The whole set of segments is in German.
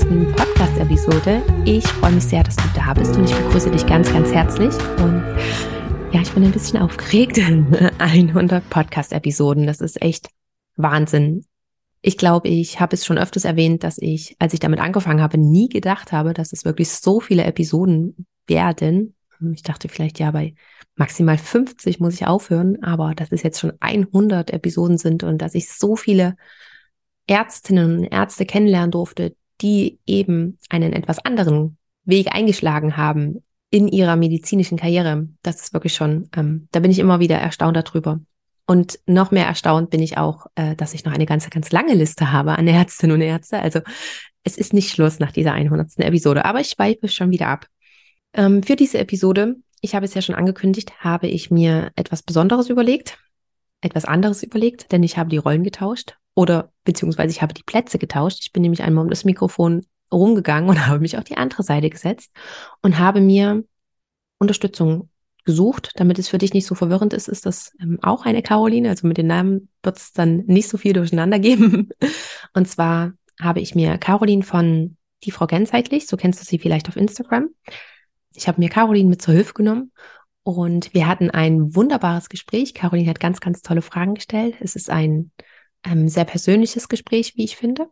100. Podcast-Episode. Ich freue mich sehr, dass du da bist und ich begrüße dich ganz, ganz herzlich. Und ja, ich bin ein bisschen aufgeregt. 100 Podcast-Episoden, das ist echt Wahnsinn. Ich glaube, ich habe es schon öfters erwähnt, dass ich, als ich damit angefangen habe, nie gedacht habe, dass es wirklich so viele Episoden werden. Ich dachte vielleicht, ja, bei maximal 50 muss ich aufhören, aber dass es jetzt schon 100 Episoden sind und dass ich so viele Ärztinnen und Ärzte kennenlernen durfte, die eben einen etwas anderen Weg eingeschlagen haben in ihrer medizinischen Karriere. Das ist wirklich schon, ähm, da bin ich immer wieder erstaunt darüber. Und noch mehr erstaunt bin ich auch, äh, dass ich noch eine ganz, ganz lange Liste habe an Ärztinnen und Ärzte. Also es ist nicht Schluss nach dieser 100. Episode, aber ich schweife schon wieder ab. Ähm, für diese Episode, ich habe es ja schon angekündigt, habe ich mir etwas Besonderes überlegt, etwas anderes überlegt, denn ich habe die Rollen getauscht oder beziehungsweise ich habe die Plätze getauscht. Ich bin nämlich einmal um das Mikrofon rumgegangen und habe mich auf die andere Seite gesetzt und habe mir Unterstützung gesucht, damit es für dich nicht so verwirrend ist, ist das ähm, auch eine Caroline. Also mit den Namen wird es dann nicht so viel durcheinander geben. Und zwar habe ich mir Caroline von die Frau Gänzeitlich, so kennst du sie vielleicht auf Instagram. Ich habe mir Caroline mit zur Hilfe genommen und wir hatten ein wunderbares Gespräch. Caroline hat ganz, ganz tolle Fragen gestellt. Es ist ein ähm, sehr persönliches Gespräch, wie ich finde.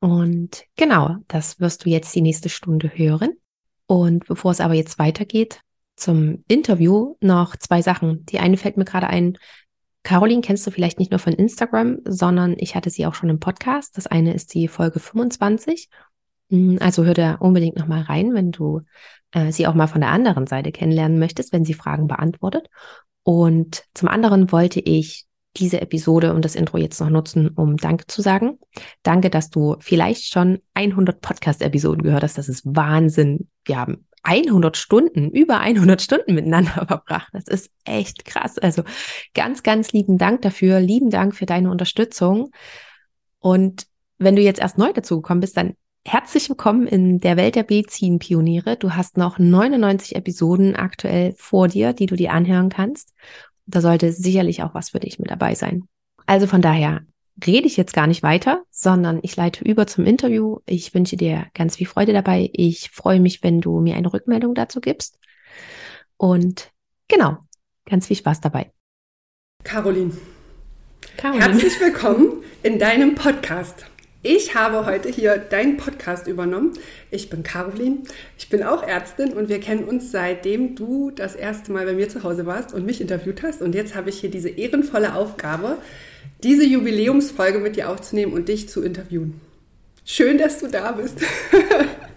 Und genau, das wirst du jetzt die nächste Stunde hören. Und bevor es aber jetzt weitergeht, zum Interview noch zwei Sachen. Die eine fällt mir gerade ein. Caroline kennst du vielleicht nicht nur von Instagram, sondern ich hatte sie auch schon im Podcast. Das eine ist die Folge 25. Hm, also hör da unbedingt nochmal rein, wenn du äh, sie auch mal von der anderen Seite kennenlernen möchtest, wenn sie Fragen beantwortet. Und zum anderen wollte ich diese Episode und das Intro jetzt noch nutzen, um Danke zu sagen. Danke, dass du vielleicht schon 100 Podcast-Episoden gehört hast. Das ist Wahnsinn. Wir haben 100 Stunden, über 100 Stunden miteinander verbracht. Das ist echt krass. Also ganz, ganz lieben Dank dafür. Lieben Dank für deine Unterstützung. Und wenn du jetzt erst neu dazugekommen bist, dann herzlich willkommen in der Welt der Medizin-Pioniere. Du hast noch 99 Episoden aktuell vor dir, die du dir anhören kannst. Da sollte sicherlich auch was für dich mit dabei sein. Also von daher rede ich jetzt gar nicht weiter, sondern ich leite über zum Interview. Ich wünsche dir ganz viel Freude dabei. Ich freue mich, wenn du mir eine Rückmeldung dazu gibst. Und genau, ganz viel Spaß dabei. Caroline. Caroline. Herzlich willkommen in deinem Podcast. Ich habe heute hier deinen Podcast übernommen. Ich bin Caroline, ich bin auch Ärztin und wir kennen uns seitdem du das erste Mal bei mir zu Hause warst und mich interviewt hast. Und jetzt habe ich hier diese ehrenvolle Aufgabe, diese Jubiläumsfolge mit dir aufzunehmen und dich zu interviewen. Schön, dass du da bist.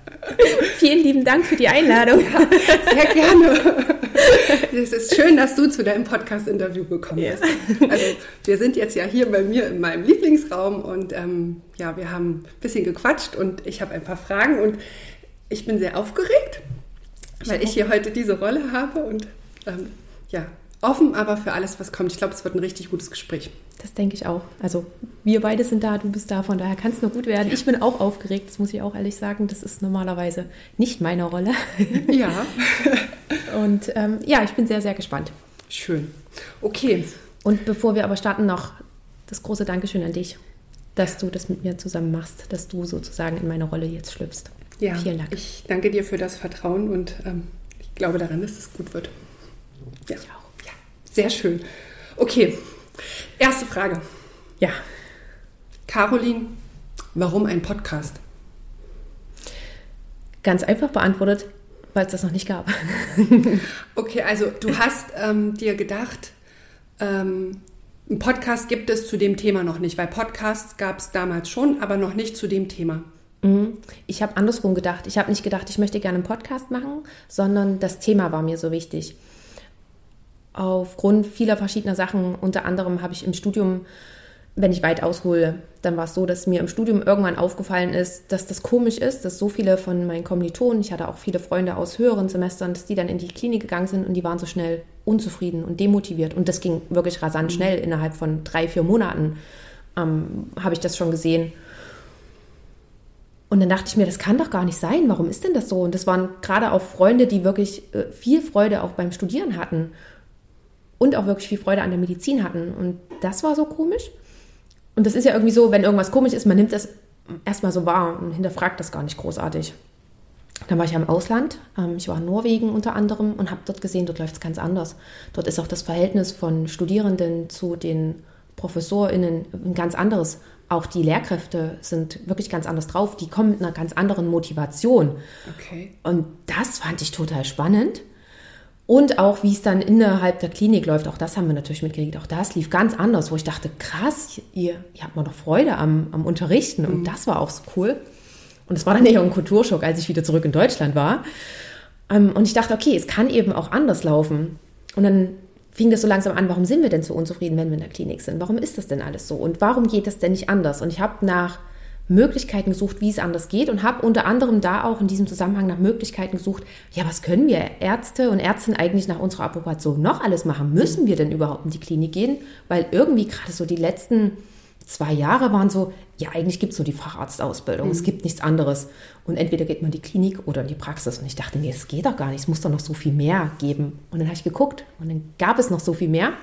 Vielen lieben Dank für die Einladung. Ja, sehr gerne. Es ist schön, dass du zu deinem Podcast-Interview gekommen bist. Ja. Also wir sind jetzt ja hier bei mir in meinem Lieblingsraum und ähm, ja, wir haben ein bisschen gequatscht und ich habe ein paar Fragen und ich bin sehr aufgeregt, weil ich hier heute diese Rolle habe und ähm, ja, offen aber für alles, was kommt. Ich glaube, es wird ein richtig gutes Gespräch. Das denke ich auch. Also wir beide sind da, du bist da, von daher kann es nur gut werden. Ja. Ich bin auch aufgeregt, das muss ich auch ehrlich sagen. Das ist normalerweise nicht meine Rolle. Ja. Und ähm, ja, ich bin sehr, sehr gespannt. Schön. Okay. Und bevor wir aber starten, noch das große Dankeschön an dich, dass du das mit mir zusammen machst, dass du sozusagen in meine Rolle jetzt schlüpfst. Ja, Vielen Dank. Ich danke dir für das Vertrauen und ähm, ich glaube daran, dass es gut wird. Ja. Ich auch. Sehr schön. Okay, Erste Frage. Ja. Caroline, warum ein Podcast? Ganz einfach beantwortet, weil es das noch nicht gab. okay, also du hast ähm, dir gedacht, ähm, ein Podcast gibt es zu dem Thema noch nicht, weil Podcasts gab es damals schon, aber noch nicht zu dem Thema. Mhm. Ich habe andersrum gedacht. Ich habe nicht gedacht, ich möchte gerne einen Podcast machen, sondern das Thema war mir so wichtig. Aufgrund vieler verschiedener Sachen. Unter anderem habe ich im Studium, wenn ich weit aushole, dann war es so, dass mir im Studium irgendwann aufgefallen ist, dass das komisch ist, dass so viele von meinen Kommilitonen, ich hatte auch viele Freunde aus höheren Semestern, dass die dann in die Klinik gegangen sind und die waren so schnell unzufrieden und demotiviert. Und das ging wirklich rasant mhm. schnell. Innerhalb von drei, vier Monaten ähm, habe ich das schon gesehen. Und dann dachte ich mir, das kann doch gar nicht sein. Warum ist denn das so? Und das waren gerade auch Freunde, die wirklich äh, viel Freude auch beim Studieren hatten und auch wirklich viel Freude an der Medizin hatten. Und das war so komisch. Und das ist ja irgendwie so, wenn irgendwas komisch ist, man nimmt das erstmal so wahr und hinterfragt das gar nicht großartig. Dann war ich ja im Ausland. Ähm, ich war in Norwegen unter anderem und habe dort gesehen, dort läuft es ganz anders. Dort ist auch das Verhältnis von Studierenden zu den ProfessorInnen ein ganz anderes. Auch die Lehrkräfte sind wirklich ganz anders drauf. Die kommen mit einer ganz anderen Motivation. Okay. Und das fand ich total spannend. Und auch, wie es dann innerhalb der Klinik läuft, auch das haben wir natürlich mitgekriegt. Auch das lief ganz anders, wo ich dachte, krass, ihr, ihr habt mal noch Freude am, am Unterrichten. Und mhm. das war auch so cool. Und es war dann eher ein Kulturschock, als ich wieder zurück in Deutschland war. Ähm, und ich dachte, okay, es kann eben auch anders laufen. Und dann fing das so langsam an, warum sind wir denn so unzufrieden, wenn wir in der Klinik sind? Warum ist das denn alles so? Und warum geht das denn nicht anders? Und ich habe nach Möglichkeiten gesucht, wie es anders geht und habe unter anderem da auch in diesem Zusammenhang nach Möglichkeiten gesucht, ja, was können wir Ärzte und Ärztinnen eigentlich nach unserer Approbation noch alles machen? Müssen wir denn überhaupt in die Klinik gehen? Weil irgendwie gerade so die letzten zwei Jahre waren so, ja, eigentlich gibt es nur die Facharztausbildung, mhm. es gibt nichts anderes. Und entweder geht man in die Klinik oder in die Praxis. Und ich dachte, nee, das geht doch gar nicht, es muss doch noch so viel mehr geben. Und dann habe ich geguckt und dann gab es noch so viel mehr.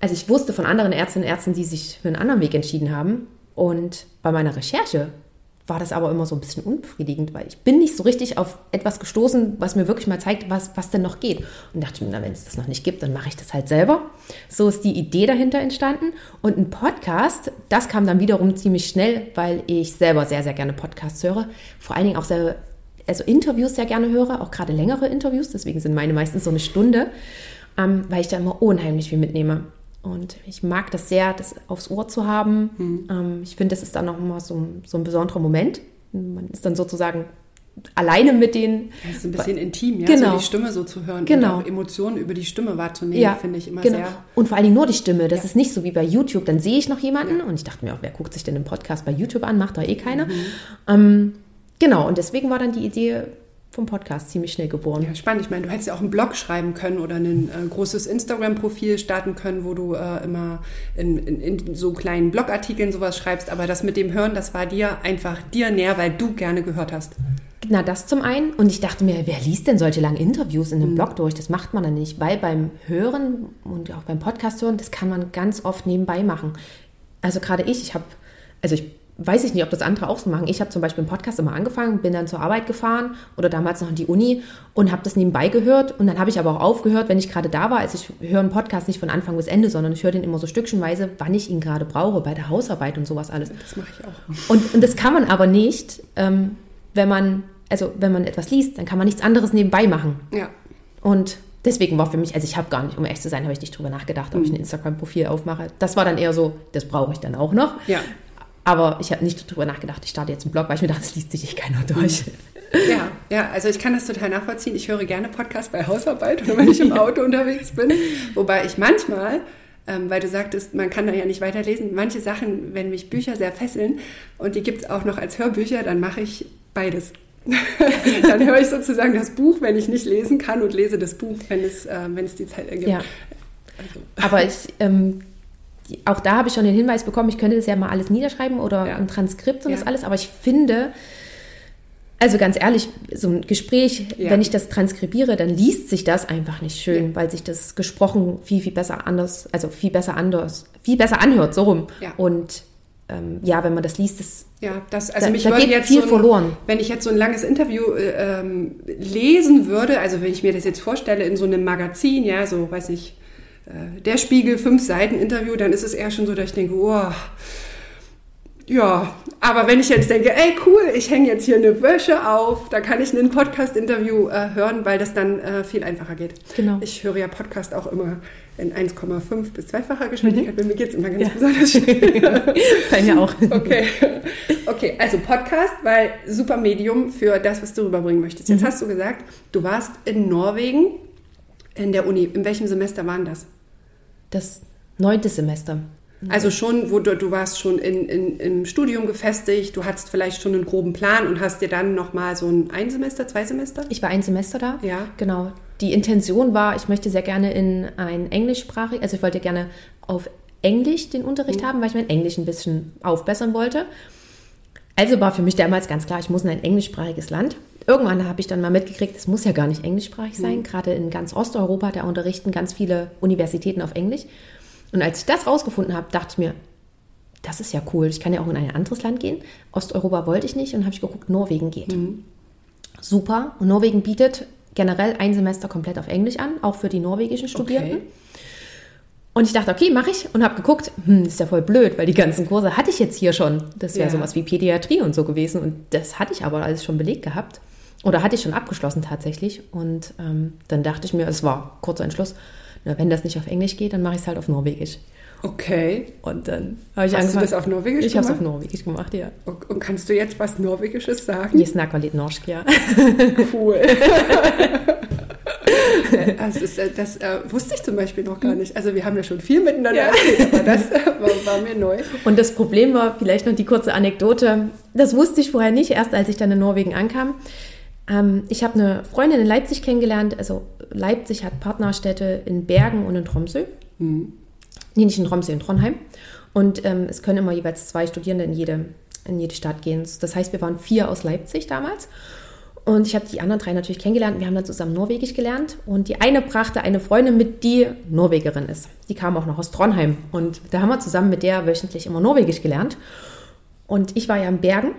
Also ich wusste von anderen Ärztinnen und Ärzten, die sich für einen anderen Weg entschieden haben. Und bei meiner Recherche war das aber immer so ein bisschen unbefriedigend, weil ich bin nicht so richtig auf etwas gestoßen, was mir wirklich mal zeigt, was, was denn noch geht. Und dachte mir, na, wenn es das noch nicht gibt, dann mache ich das halt selber. So ist die Idee dahinter entstanden. Und ein Podcast, das kam dann wiederum ziemlich schnell, weil ich selber sehr, sehr gerne Podcasts höre. Vor allen Dingen auch sehr, also Interviews sehr gerne höre, auch gerade längere Interviews. Deswegen sind meine meistens so eine Stunde, ähm, weil ich da immer unheimlich viel mitnehme. Und ich mag das sehr, das aufs Ohr zu haben. Mhm. Ähm, ich finde, das ist dann noch mal so, so ein besonderer Moment. Man ist dann sozusagen alleine mit den. Das ist ein bisschen intim, ja, genau. so die Stimme so zu hören genau. und auch Emotionen über die Stimme wahrzunehmen, ja, finde ich immer genau. sehr. Und vor allen Dingen nur die Stimme. Das ja. ist nicht so wie bei YouTube. Dann sehe ich noch jemanden ja. und ich dachte mir auch, wer guckt sich denn einen Podcast bei YouTube an? Macht doch eh keiner. Mhm. Ähm, genau, und deswegen war dann die Idee, vom Podcast ziemlich schnell geboren. Ja, spannend. Ich meine, du hättest ja auch einen Blog schreiben können oder ein äh, großes Instagram-Profil starten können, wo du äh, immer in, in, in, so kleinen Blogartikeln sowas schreibst. Aber das mit dem Hören, das war dir einfach dir näher, weil du gerne gehört hast. Na, das zum einen. Und ich dachte mir, wer liest denn solche langen Interviews in einem mhm. Blog durch? Das macht man dann nicht, weil beim Hören und auch beim Podcast hören, das kann man ganz oft nebenbei machen. Also gerade ich, ich habe, also ich weiß ich nicht, ob das andere auch so machen. Ich habe zum Beispiel einen Podcast immer angefangen, bin dann zur Arbeit gefahren oder damals noch in die Uni und habe das nebenbei gehört. Und dann habe ich aber auch aufgehört, wenn ich gerade da war. Also ich höre einen Podcast nicht von Anfang bis Ende, sondern ich höre den immer so stückchenweise, wann ich ihn gerade brauche, bei der Hausarbeit und sowas alles. Das mache ich auch. Und, und das kann man aber nicht, ähm, wenn man, also wenn man etwas liest, dann kann man nichts anderes nebenbei machen. Ja. Und deswegen war für mich, also ich habe gar nicht, um echt zu sein, habe ich nicht drüber nachgedacht, ob ich ein mhm. Instagram-Profil aufmache. Das war dann eher so, das brauche ich dann auch noch. Ja. Aber ich habe nicht darüber nachgedacht, ich starte jetzt einen Blog, weil ich mir dachte, das liest sich eh keiner durch. Ja, ja, also ich kann das total nachvollziehen. Ich höre gerne Podcasts bei Hausarbeit oder wenn ich im Auto unterwegs bin. Wobei ich manchmal, ähm, weil du sagtest, man kann da ja nicht weiterlesen, manche Sachen, wenn mich Bücher sehr fesseln und die gibt es auch noch als Hörbücher, dann mache ich beides. dann höre ich sozusagen das Buch, wenn ich nicht lesen kann und lese das Buch, wenn es, äh, wenn es die Zeit ergibt. Ja. Also. Aber ich ähm, auch da habe ich schon den Hinweis bekommen, ich könnte das ja mal alles niederschreiben oder ja. ein Transkript und ja. das alles, aber ich finde, also ganz ehrlich, so ein Gespräch, ja. wenn ich das transkribiere, dann liest sich das einfach nicht schön, weil sich das gesprochen viel, viel besser anders, also viel besser anders, viel besser anhört, so rum. Und ähm, ja, wenn man das liest, das, ja, das also da, mich da würde jetzt viel so ein, verloren. Wenn ich jetzt so ein langes Interview äh, ähm, lesen würde, also wenn ich mir das jetzt vorstelle in so einem Magazin, ja, so weiß ich, äh, der Spiegel fünf Seiten Interview, dann ist es eher schon so, dass ich denke, oh, ja, aber wenn ich jetzt denke, ey cool, ich hänge jetzt hier eine Wäsche auf, da kann ich ein Podcast-Interview äh, hören, weil das dann äh, viel einfacher geht. Genau. Ich höre ja Podcast auch immer in 1,5 bis zweifacher Geschwindigkeit. Mhm. Bei mir geht es immer ganz ja. besonders schnell. Bei mir auch. Okay. okay, also Podcast, weil super Medium für das, was du rüberbringen möchtest. Jetzt mhm. hast du gesagt, du warst in Norwegen In der Uni. In welchem Semester waren das? Das neunte Semester. Also schon, wo du, du warst schon in, in, im Studium gefestigt, du hattest vielleicht schon einen groben Plan und hast dir dann nochmal so ein ein Semester, zwei Semester? Ich war ein Semester da. Ja. Genau. Die Intention war, ich möchte sehr gerne in ein englischsprachig, also ich wollte gerne auf Englisch den Unterricht mhm. haben, weil ich mein Englisch ein bisschen aufbessern wollte. Also war für mich damals ganz klar, ich muss in ein englischsprachiges Land. Irgendwann habe ich dann mal mitgekriegt, es muss ja gar nicht englischsprachig sein. Mhm. Gerade in ganz Osteuropa, da unterrichten ganz viele Universitäten auf Englisch. Und als ich das rausgefunden habe, dachte ich mir, das ist ja cool. Ich kann ja auch in ein anderes Land gehen. Osteuropa wollte ich nicht und habe ich geguckt, Norwegen geht. Mhm. Super. Und Norwegen bietet generell ein Semester komplett auf Englisch an, auch für die norwegischen Studierenden. Okay. Und ich dachte, okay, mache ich und habe geguckt, hm, ist ja voll blöd, weil die ganzen Kurse hatte ich jetzt hier schon. Das wäre ja. sowas wie Pädiatrie und so gewesen und das hatte ich aber alles schon belegt gehabt. Oder hatte ich schon abgeschlossen tatsächlich. Und ähm, dann dachte ich mir, es war kurzer Entschluss, na, wenn das nicht auf Englisch geht, dann mache ich es halt auf Norwegisch. Okay. Und dann habe ich Hast angefangen. du das auf Norwegisch ich gemacht? Ich habe es auf Norwegisch gemacht, ja. Und, und, kannst du jetzt was Norwegisches sagen? Ich snakker litt norsk, ja. Cool. das, ist, äh, das äh, wusste ich zum Beispiel noch gar nicht. Also wir haben ja schon viel miteinander ja. erzählt, aber das war, war, mir neu. Und das Problem war, vielleicht noch die kurze Anekdote, das wusste ich vorher nicht, erst als ich dann in Norwegen ankam. Ähm, ich habe eine Freundin in Leipzig kennengelernt. Also Leipzig hat Partnerstädte in Bergen und in Tromsø. Mhm. Nee, nicht in Tromsø, in Trondheim. Und ähm, es können immer jeweils zwei Studierende in jede, in jede Stadt gehen. Das heißt, wir waren vier aus Leipzig damals. Und ich habe die anderen drei natürlich kennengelernt. Wir haben dann zusammen Norwegisch gelernt. Und die eine brachte eine Freundin mit, die Norwegerin ist. Die kam auch noch aus Trondheim. Und da haben wir zusammen mit der wöchentlich immer Norwegisch gelernt. Und ich war ja in Bergen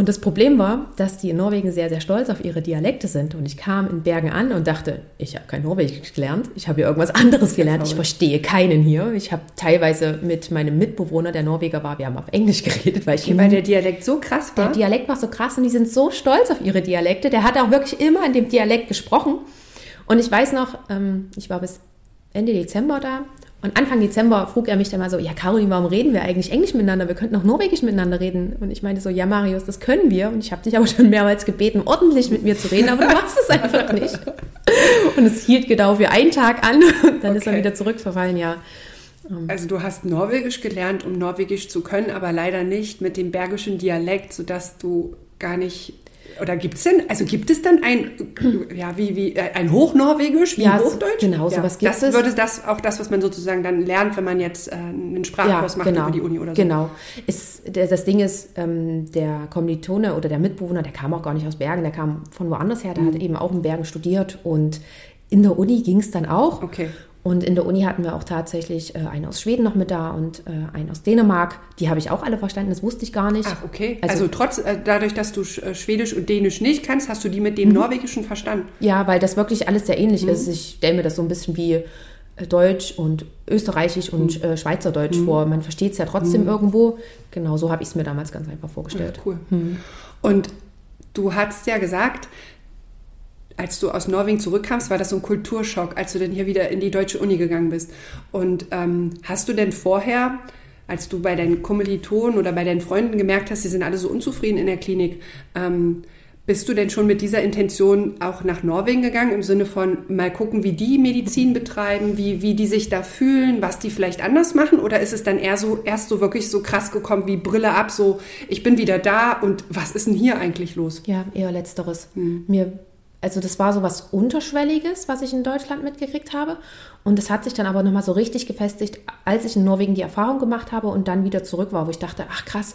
und das Problem war, dass die in Norwegen sehr, sehr stolz auf ihre Dialekte sind. Und ich kam in Bergen an und dachte, ich habe kein Norwegisch gelernt, ich habe hier irgendwas anderes gelernt, ich verstehe keinen hier. Ich habe teilweise mit meinem Mitbewohner, der Norweger war, wir haben auf Englisch geredet, weil ich weil der Dialekt so krass war. Der Dialekt war so krass und die sind so stolz auf ihre Dialekte. Der hat auch wirklich immer in dem Dialekt gesprochen. Und ich weiß noch, ähm, ich war bis Ende Dezember da und Anfang Dezember frug er mich dann mal so, ja Caroline, warum reden wir eigentlich Englisch miteinander? Wir könnten auch Norwegisch miteinander reden. Und ich meinte so, ja Marius, das können wir. Und ich habe dich aber schon mehrmals gebeten, ordentlich mit mir zu reden, aber du machst es einfach nicht. Und es hielt genau für einen Tag an und dann okay. ist er wieder zurückverfallen, ja. Also du hast Norwegisch gelernt, um Norwegisch zu können, aber leider nicht mit dem bergischen Dialekt, sodass du gar nicht oder gibt es denn, also gibt es dann ein, ja, wie, wie, äh, ein Hochnorwegisch, wie ja, Hochdeutsch? Genau, ja, sowas gibt das es. würde das auch das, was man sozusagen dann lernt, wenn man jetzt äh, einen Sprachkurs ja, macht genau, über die Uni oder so. Genau. Ist, das Ding ist, ähm, der Kommilitone oder der Mitbewohner, der kam auch gar nicht aus Bergen, der kam von woanders her, der mhm. hat eben auch in Bergen studiert und in der Uni ging es dann auch. Okay. Und in der Uni hatten wir auch tatsächlich äh, einen aus Schweden noch mit da und äh, einen aus Dänemark. Die habe ich auch alle verstanden, das wusste ich gar nicht. Ach, okay. Also, also trotz, äh, dadurch, dass du äh, Schwedisch und Dänisch nicht kannst, hast du die mit dem mhm. Norwegischen verstanden? Ja, weil das wirklich alles sehr ähnlich mhm. ist. Ich stelle mir das so ein bisschen wie äh, Deutsch und Österreichisch und mhm. Äh, Schweizerdeutsch mhm. vor. Man versteht es ja trotzdem mhm. irgendwo. Genau so habe ich es mir damals ganz einfach vorgestellt. Ja, cool. Mhm. Und du hast ja gesagt, als du aus Norwegen zurückkamst, war das so ein Kulturschock, als du dann hier wieder in die deutsche Uni gegangen bist. Und ähm, hast du denn vorher, als du bei deinen Kommilitonen oder bei deinen Freunden gemerkt hast, sie sind alle so unzufrieden in der Klinik, ähm, bist du denn schon mit dieser Intention auch nach Norwegen gegangen, im Sinne von mal gucken, wie die Medizin betreiben, wie, wie die sich da fühlen, was die vielleicht anders machen? Oder ist es dann eher so, erst so wirklich so krass gekommen wie Brille ab, so ich bin wieder da und was ist denn hier eigentlich los? Ja, eher letzteres. Hm. Mir also das war so was Unterschwelliges, was ich in Deutschland mitgekriegt habe. Und das hat sich dann aber nochmal so richtig gefestigt, als ich in Norwegen die Erfahrung gemacht habe und dann wieder zurück war, wo ich dachte, ach krass,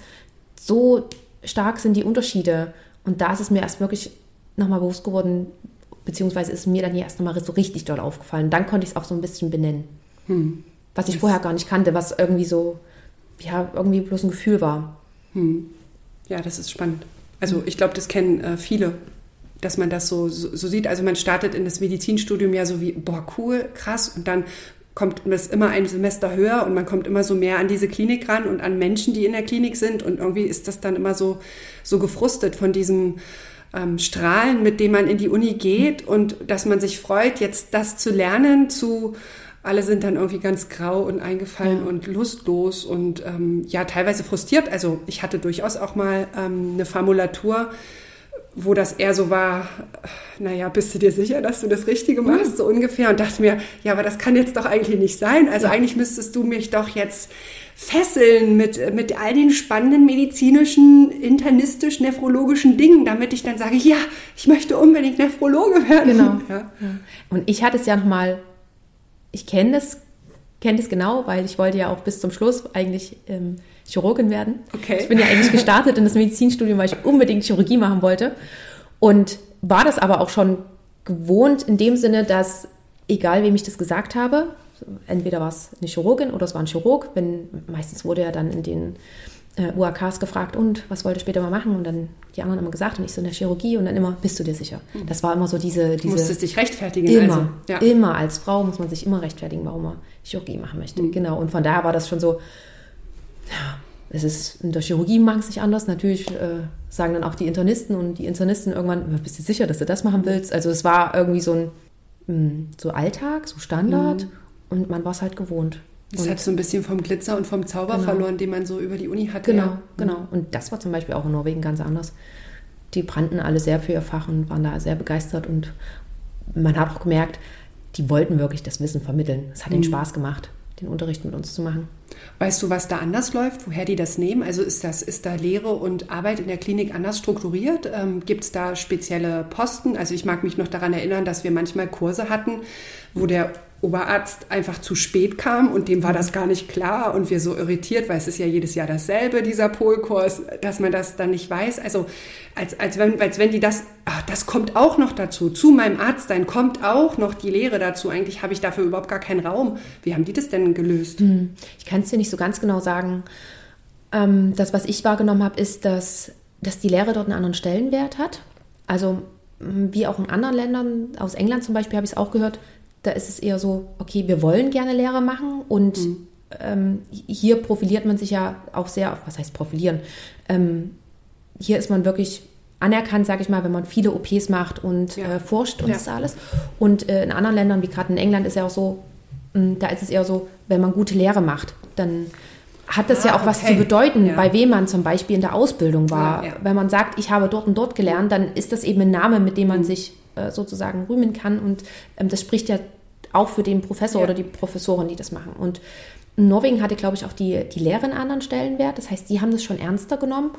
so stark sind die Unterschiede. Und da ist es mir erst wirklich nochmal bewusst geworden, beziehungsweise ist mir dann hier erst nochmal so richtig doll aufgefallen. Dann konnte ich es auch so ein bisschen benennen. Hm. Was ich das vorher gar nicht kannte, was irgendwie so, ja, irgendwie bloß ein Gefühl war. Hm. Ja, das ist spannend. Also ich glaube, das kennen äh, viele dass man das so, so, so, sieht. Also man startet in das Medizinstudium ja so wie, boah, cool, krass. Und dann kommt das immer ein Semester höher und man kommt immer so mehr an diese Klinik ran und an Menschen, die in der Klinik sind. Und irgendwie ist das dann immer so, so gefrustet von diesem ähm, Strahlen, mit dem man in die Uni geht und dass man sich freut, jetzt das zu lernen, zu alle sind dann irgendwie ganz grau und eingefallen ja. und lustlos und ähm, ja, teilweise frustriert. Also ich hatte durchaus auch mal ähm, eine Formulatur, wo das eher so war, naja, bist du dir sicher, dass du das Richtige machst, mhm. so ungefähr. Und dachte mir, ja, aber das kann jetzt doch eigentlich nicht sein. Also ja. eigentlich müsstest du mich doch jetzt fesseln mit, mit all den spannenden medizinischen, internistisch, nephrologischen Dingen, damit ich dann sage, ja, ich möchte unbedingt Nephrologe werden. Genau. Ja. Und ich hatte es ja nochmal, ich kenne das, kenne das genau, weil ich wollte ja auch bis zum Schluss eigentlich ähm, Chirurgin werden. Okay. Ich bin ja eigentlich gestartet in das Medizinstudium, weil ich unbedingt Chirurgie machen wollte. Und war das aber auch schon gewohnt in dem Sinne, dass egal wem ich das gesagt habe, entweder war es eine Chirurgin oder es war ein Chirurg. Wenn, meistens wurde ja dann in den äh, UAKs gefragt, und was wollte später mal machen? Und dann die anderen immer gesagt und ich so in der Chirurgie und dann immer, bist du dir sicher? Hm. Das war immer so diese... diese du musstest dich rechtfertigen. Immer, also. ja. immer. Als Frau muss man sich immer rechtfertigen, warum man Chirurgie machen möchte. Mhm. Genau. Und von daher war das schon so, ja, es ist in der Chirurgie mag es nicht anders. Natürlich äh, sagen dann auch die Internisten und die Internisten irgendwann, bist du sicher, dass du das machen willst? Also es war irgendwie so ein hm, so Alltag, so Standard. Mhm. Und man war es halt gewohnt. Es hat so ein bisschen vom Glitzer und vom Zauber genau. verloren, den man so über die Uni hatte. Genau, ja. genau. Und das war zum Beispiel auch in Norwegen ganz anders. Die brannten alle sehr für ihr Fach und waren da sehr begeistert. Und man hat auch gemerkt, die wollten wirklich das Wissen vermitteln. Es hat mhm. ihnen Spaß gemacht, den Unterricht mit uns zu machen. Weißt du, was da anders läuft, woher die das nehmen? Also ist, das, ist da Lehre und Arbeit in der Klinik anders strukturiert? Ähm, Gibt es da spezielle Posten? Also ich mag mich noch daran erinnern, dass wir manchmal Kurse hatten, wo der Oberarzt einfach zu spät kam und dem war das gar nicht klar und wir so irritiert, weil es ist ja jedes Jahr dasselbe, dieser Polkurs, dass man das dann nicht weiß. Also als, als, wenn, als wenn die das, ach, das kommt auch noch dazu, zu meinem Arzt dann kommt auch noch die Lehre dazu. Eigentlich habe ich dafür überhaupt gar keinen Raum. Wie haben die das denn gelöst? Hm, ich kann es dir nicht so ganz genau sagen. Ähm, das, was ich wahrgenommen habe, ist, dass, dass die Lehre dort einen anderen Stellenwert hat. Also wie auch in anderen Ländern, aus England zum Beispiel habe ich es auch gehört, da ist es eher so, okay, wir wollen gerne Lehre machen und mhm. ähm, hier profiliert man sich ja auch sehr, was heißt profilieren? Ähm, hier ist man wirklich anerkannt, sage ich mal, wenn man viele OPs macht und ja. äh, forscht und ja. das alles. Und äh, in anderen Ländern, wie gerade in England, ist ja auch so, da ist es eher so, wenn man gute Lehre macht, dann hat das ah, ja auch okay. was zu bedeuten, ja. bei wem man zum Beispiel in der Ausbildung war. Wenn man sagt, ich habe dort und dort gelernt, dann ist das eben ein Name, mit dem man mhm. sich äh, sozusagen rühmen kann. Und ähm, das spricht ja auch für den Professor ja. oder die Professoren, die das machen. Und Norwegen hatte, glaube ich, auch die, die Lehre einen anderen Stellenwert. Das heißt, die haben das schon ernster genommen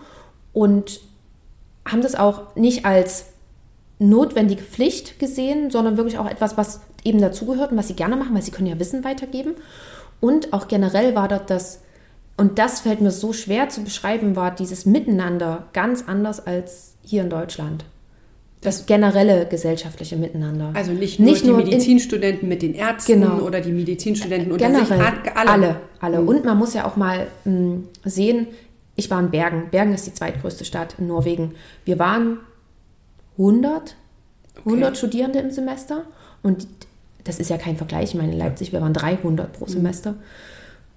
und haben das auch nicht als notwendige Pflicht gesehen, sondern wirklich auch etwas, was eben dazugehört und was sie gerne machen, weil sie können ja Wissen weitergeben. Und auch generell war dort das, und das fällt mir so schwer zu beschreiben, war dieses Miteinander ganz anders als hier in Deutschland das generelle gesellschaftliche Miteinander. Also nicht nur nicht die nur Medizinstudenten in, mit den Ärzten genau. oder die Medizinstudenten unter generell, sich, alle. Alle, alle. Mhm. Und man muss ja auch mal mh, hm, sehen, ich war in Bergen. Bergen ist die zweitgrößte Stadt in Norwegen. Wir waren 100, 100 okay. Studierende im Semester und das ist ja kein Vergleich. Ich meine, in Leipzig, wir waren 300 pro mhm. Semester.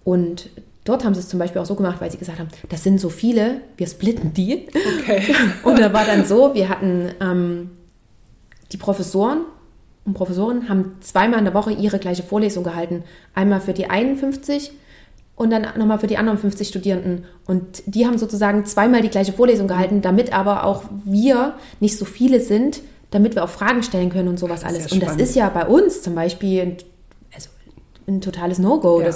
Und Dort haben sie es zum Beispiel auch so gemacht, weil sie gesagt haben, das sind so viele, wir splitten die. Okay. Und da war dann so, wir hatten ähm, die Professoren und Professoren haben zweimal in der Woche ihre gleiche Vorlesung gehalten. Einmal für die 51 und dann nochmal für die anderen 50 Studierenden. Und die haben sozusagen zweimal die gleiche Vorlesung gehalten, damit aber auch wir nicht so viele sind, damit wir auch Fragen stellen können und sowas alles. Und das ist ja bei uns zum Beispiel ein, also ein totales No-Go. Ja.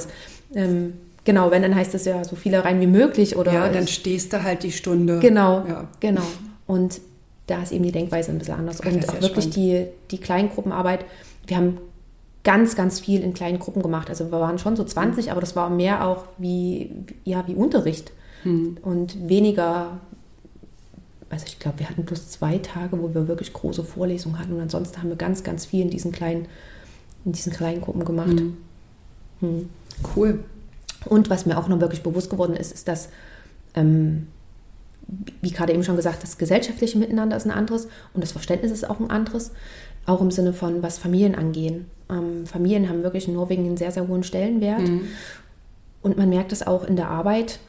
ähm, Genau, wenn, dann heißt das ja so viele rein wie möglich. Oder ja, dann stehst du halt die Stunde. Genau, ja. genau. Und da ist eben die Denkweise ein bisschen anders. Ach, und auch ja wirklich die, die Kleingruppenarbeit. Wir haben ganz, ganz viel in kleinen Gruppen gemacht. Also wir waren schon so 20, mhm. aber das war mehr auch wie, ja, wie Unterricht. Mhm. Und weniger, also ich glaube, wir hatten bloß zwei Tage, wo wir wirklich große Vorlesungen hatten. Und ansonsten haben wir ganz, ganz viel in diesen kleinen, in diesen kleinen Gruppen gemacht. Mhm. Cool. Und was mir auch noch wirklich bewusst geworden ist, ist, dass, ähm, wie gerade eben schon gesagt, das gesellschaftliche Miteinander ist ein anderes und das Verständnis ist auch ein anderes, auch im Sinne von, was Familien angehen. Ähm, Familien haben wirklich in Norwegen einen sehr, sehr hohen Stellenwert mhm. und man merkt es auch in der Arbeit.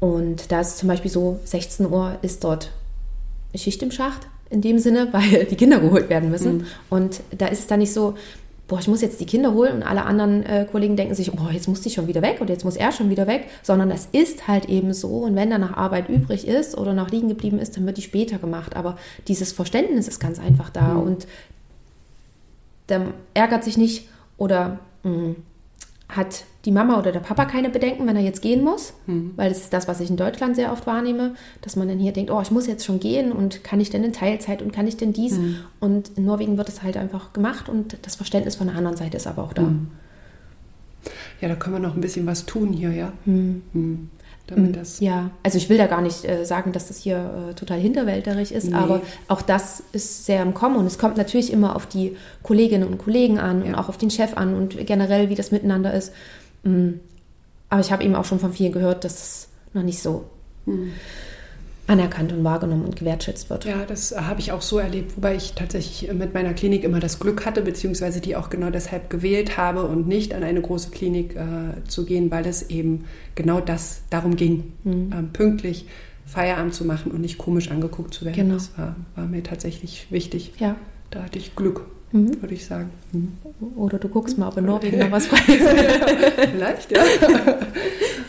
Und da ist es zum Beispiel so, 16 Uhr ist dort Schicht im Schacht in dem Sinne, weil die Kinder geholt werden müssen. Mhm. Und da ist es dann nicht so, boah, ich muss jetzt die Kinder holen und alle anderen äh, Kollegen denken sich, boah, jetzt muss die schon wieder weg oder jetzt muss er schon wieder weg, sondern es ist halt eben so und wenn da noch Arbeit übrig ist oder noch liegen geblieben ist, dann wird die später gemacht. Aber dieses Verständnis ist ganz einfach da mhm. und der ärgert sich nicht oder mh, mm, hat die Mama oder der Papa keine Bedenken, wenn er jetzt gehen muss, mhm. weil das ist das, was ich in Deutschland sehr oft wahrnehme, dass man dann hier denkt, oh, ich muss jetzt schon gehen und kann ich denn in Teilzeit und kann ich denn dies? Mhm. Und in Norwegen wird es halt einfach gemacht und das Verständnis von der anderen Seite ist aber auch da. Mhm. Ja, da können wir noch ein bisschen was tun hier, ja. Mhm. Mhm damit mm, das. Ja, also ich will da gar nicht äh, sagen, dass das hier äh, total hinterwälterig ist, nee. aber auch das ist sehr im Kommen und es kommt natürlich immer auf die Kolleginnen und Kollegen an ja. und auch auf den Chef an und generell, wie das miteinander ist. Mm. Aber ich habe eben auch schon von vielen gehört, dass es noch nicht so. Mhm anerkannt und wahrgenommen und gewertschätzt wird. Ja, das habe ich auch so erlebt, wobei ich tatsächlich mit meiner Klinik immer das Glück hatte, beziehungsweise die auch genau deshalb gewählt habe und nicht an eine große Klinik äh, zu gehen, weil es eben genau das darum ging, mhm. ähm, pünktlich Feierabend zu machen und nicht komisch angeguckt zu werden. Genau. Das war, war mir tatsächlich wichtig. Ja. Da hatte ich Glück mhm. würde ich sagen. Mhm. Oder du guckst mal, ob in Norwegen noch was frei ist. Vielleicht, ja.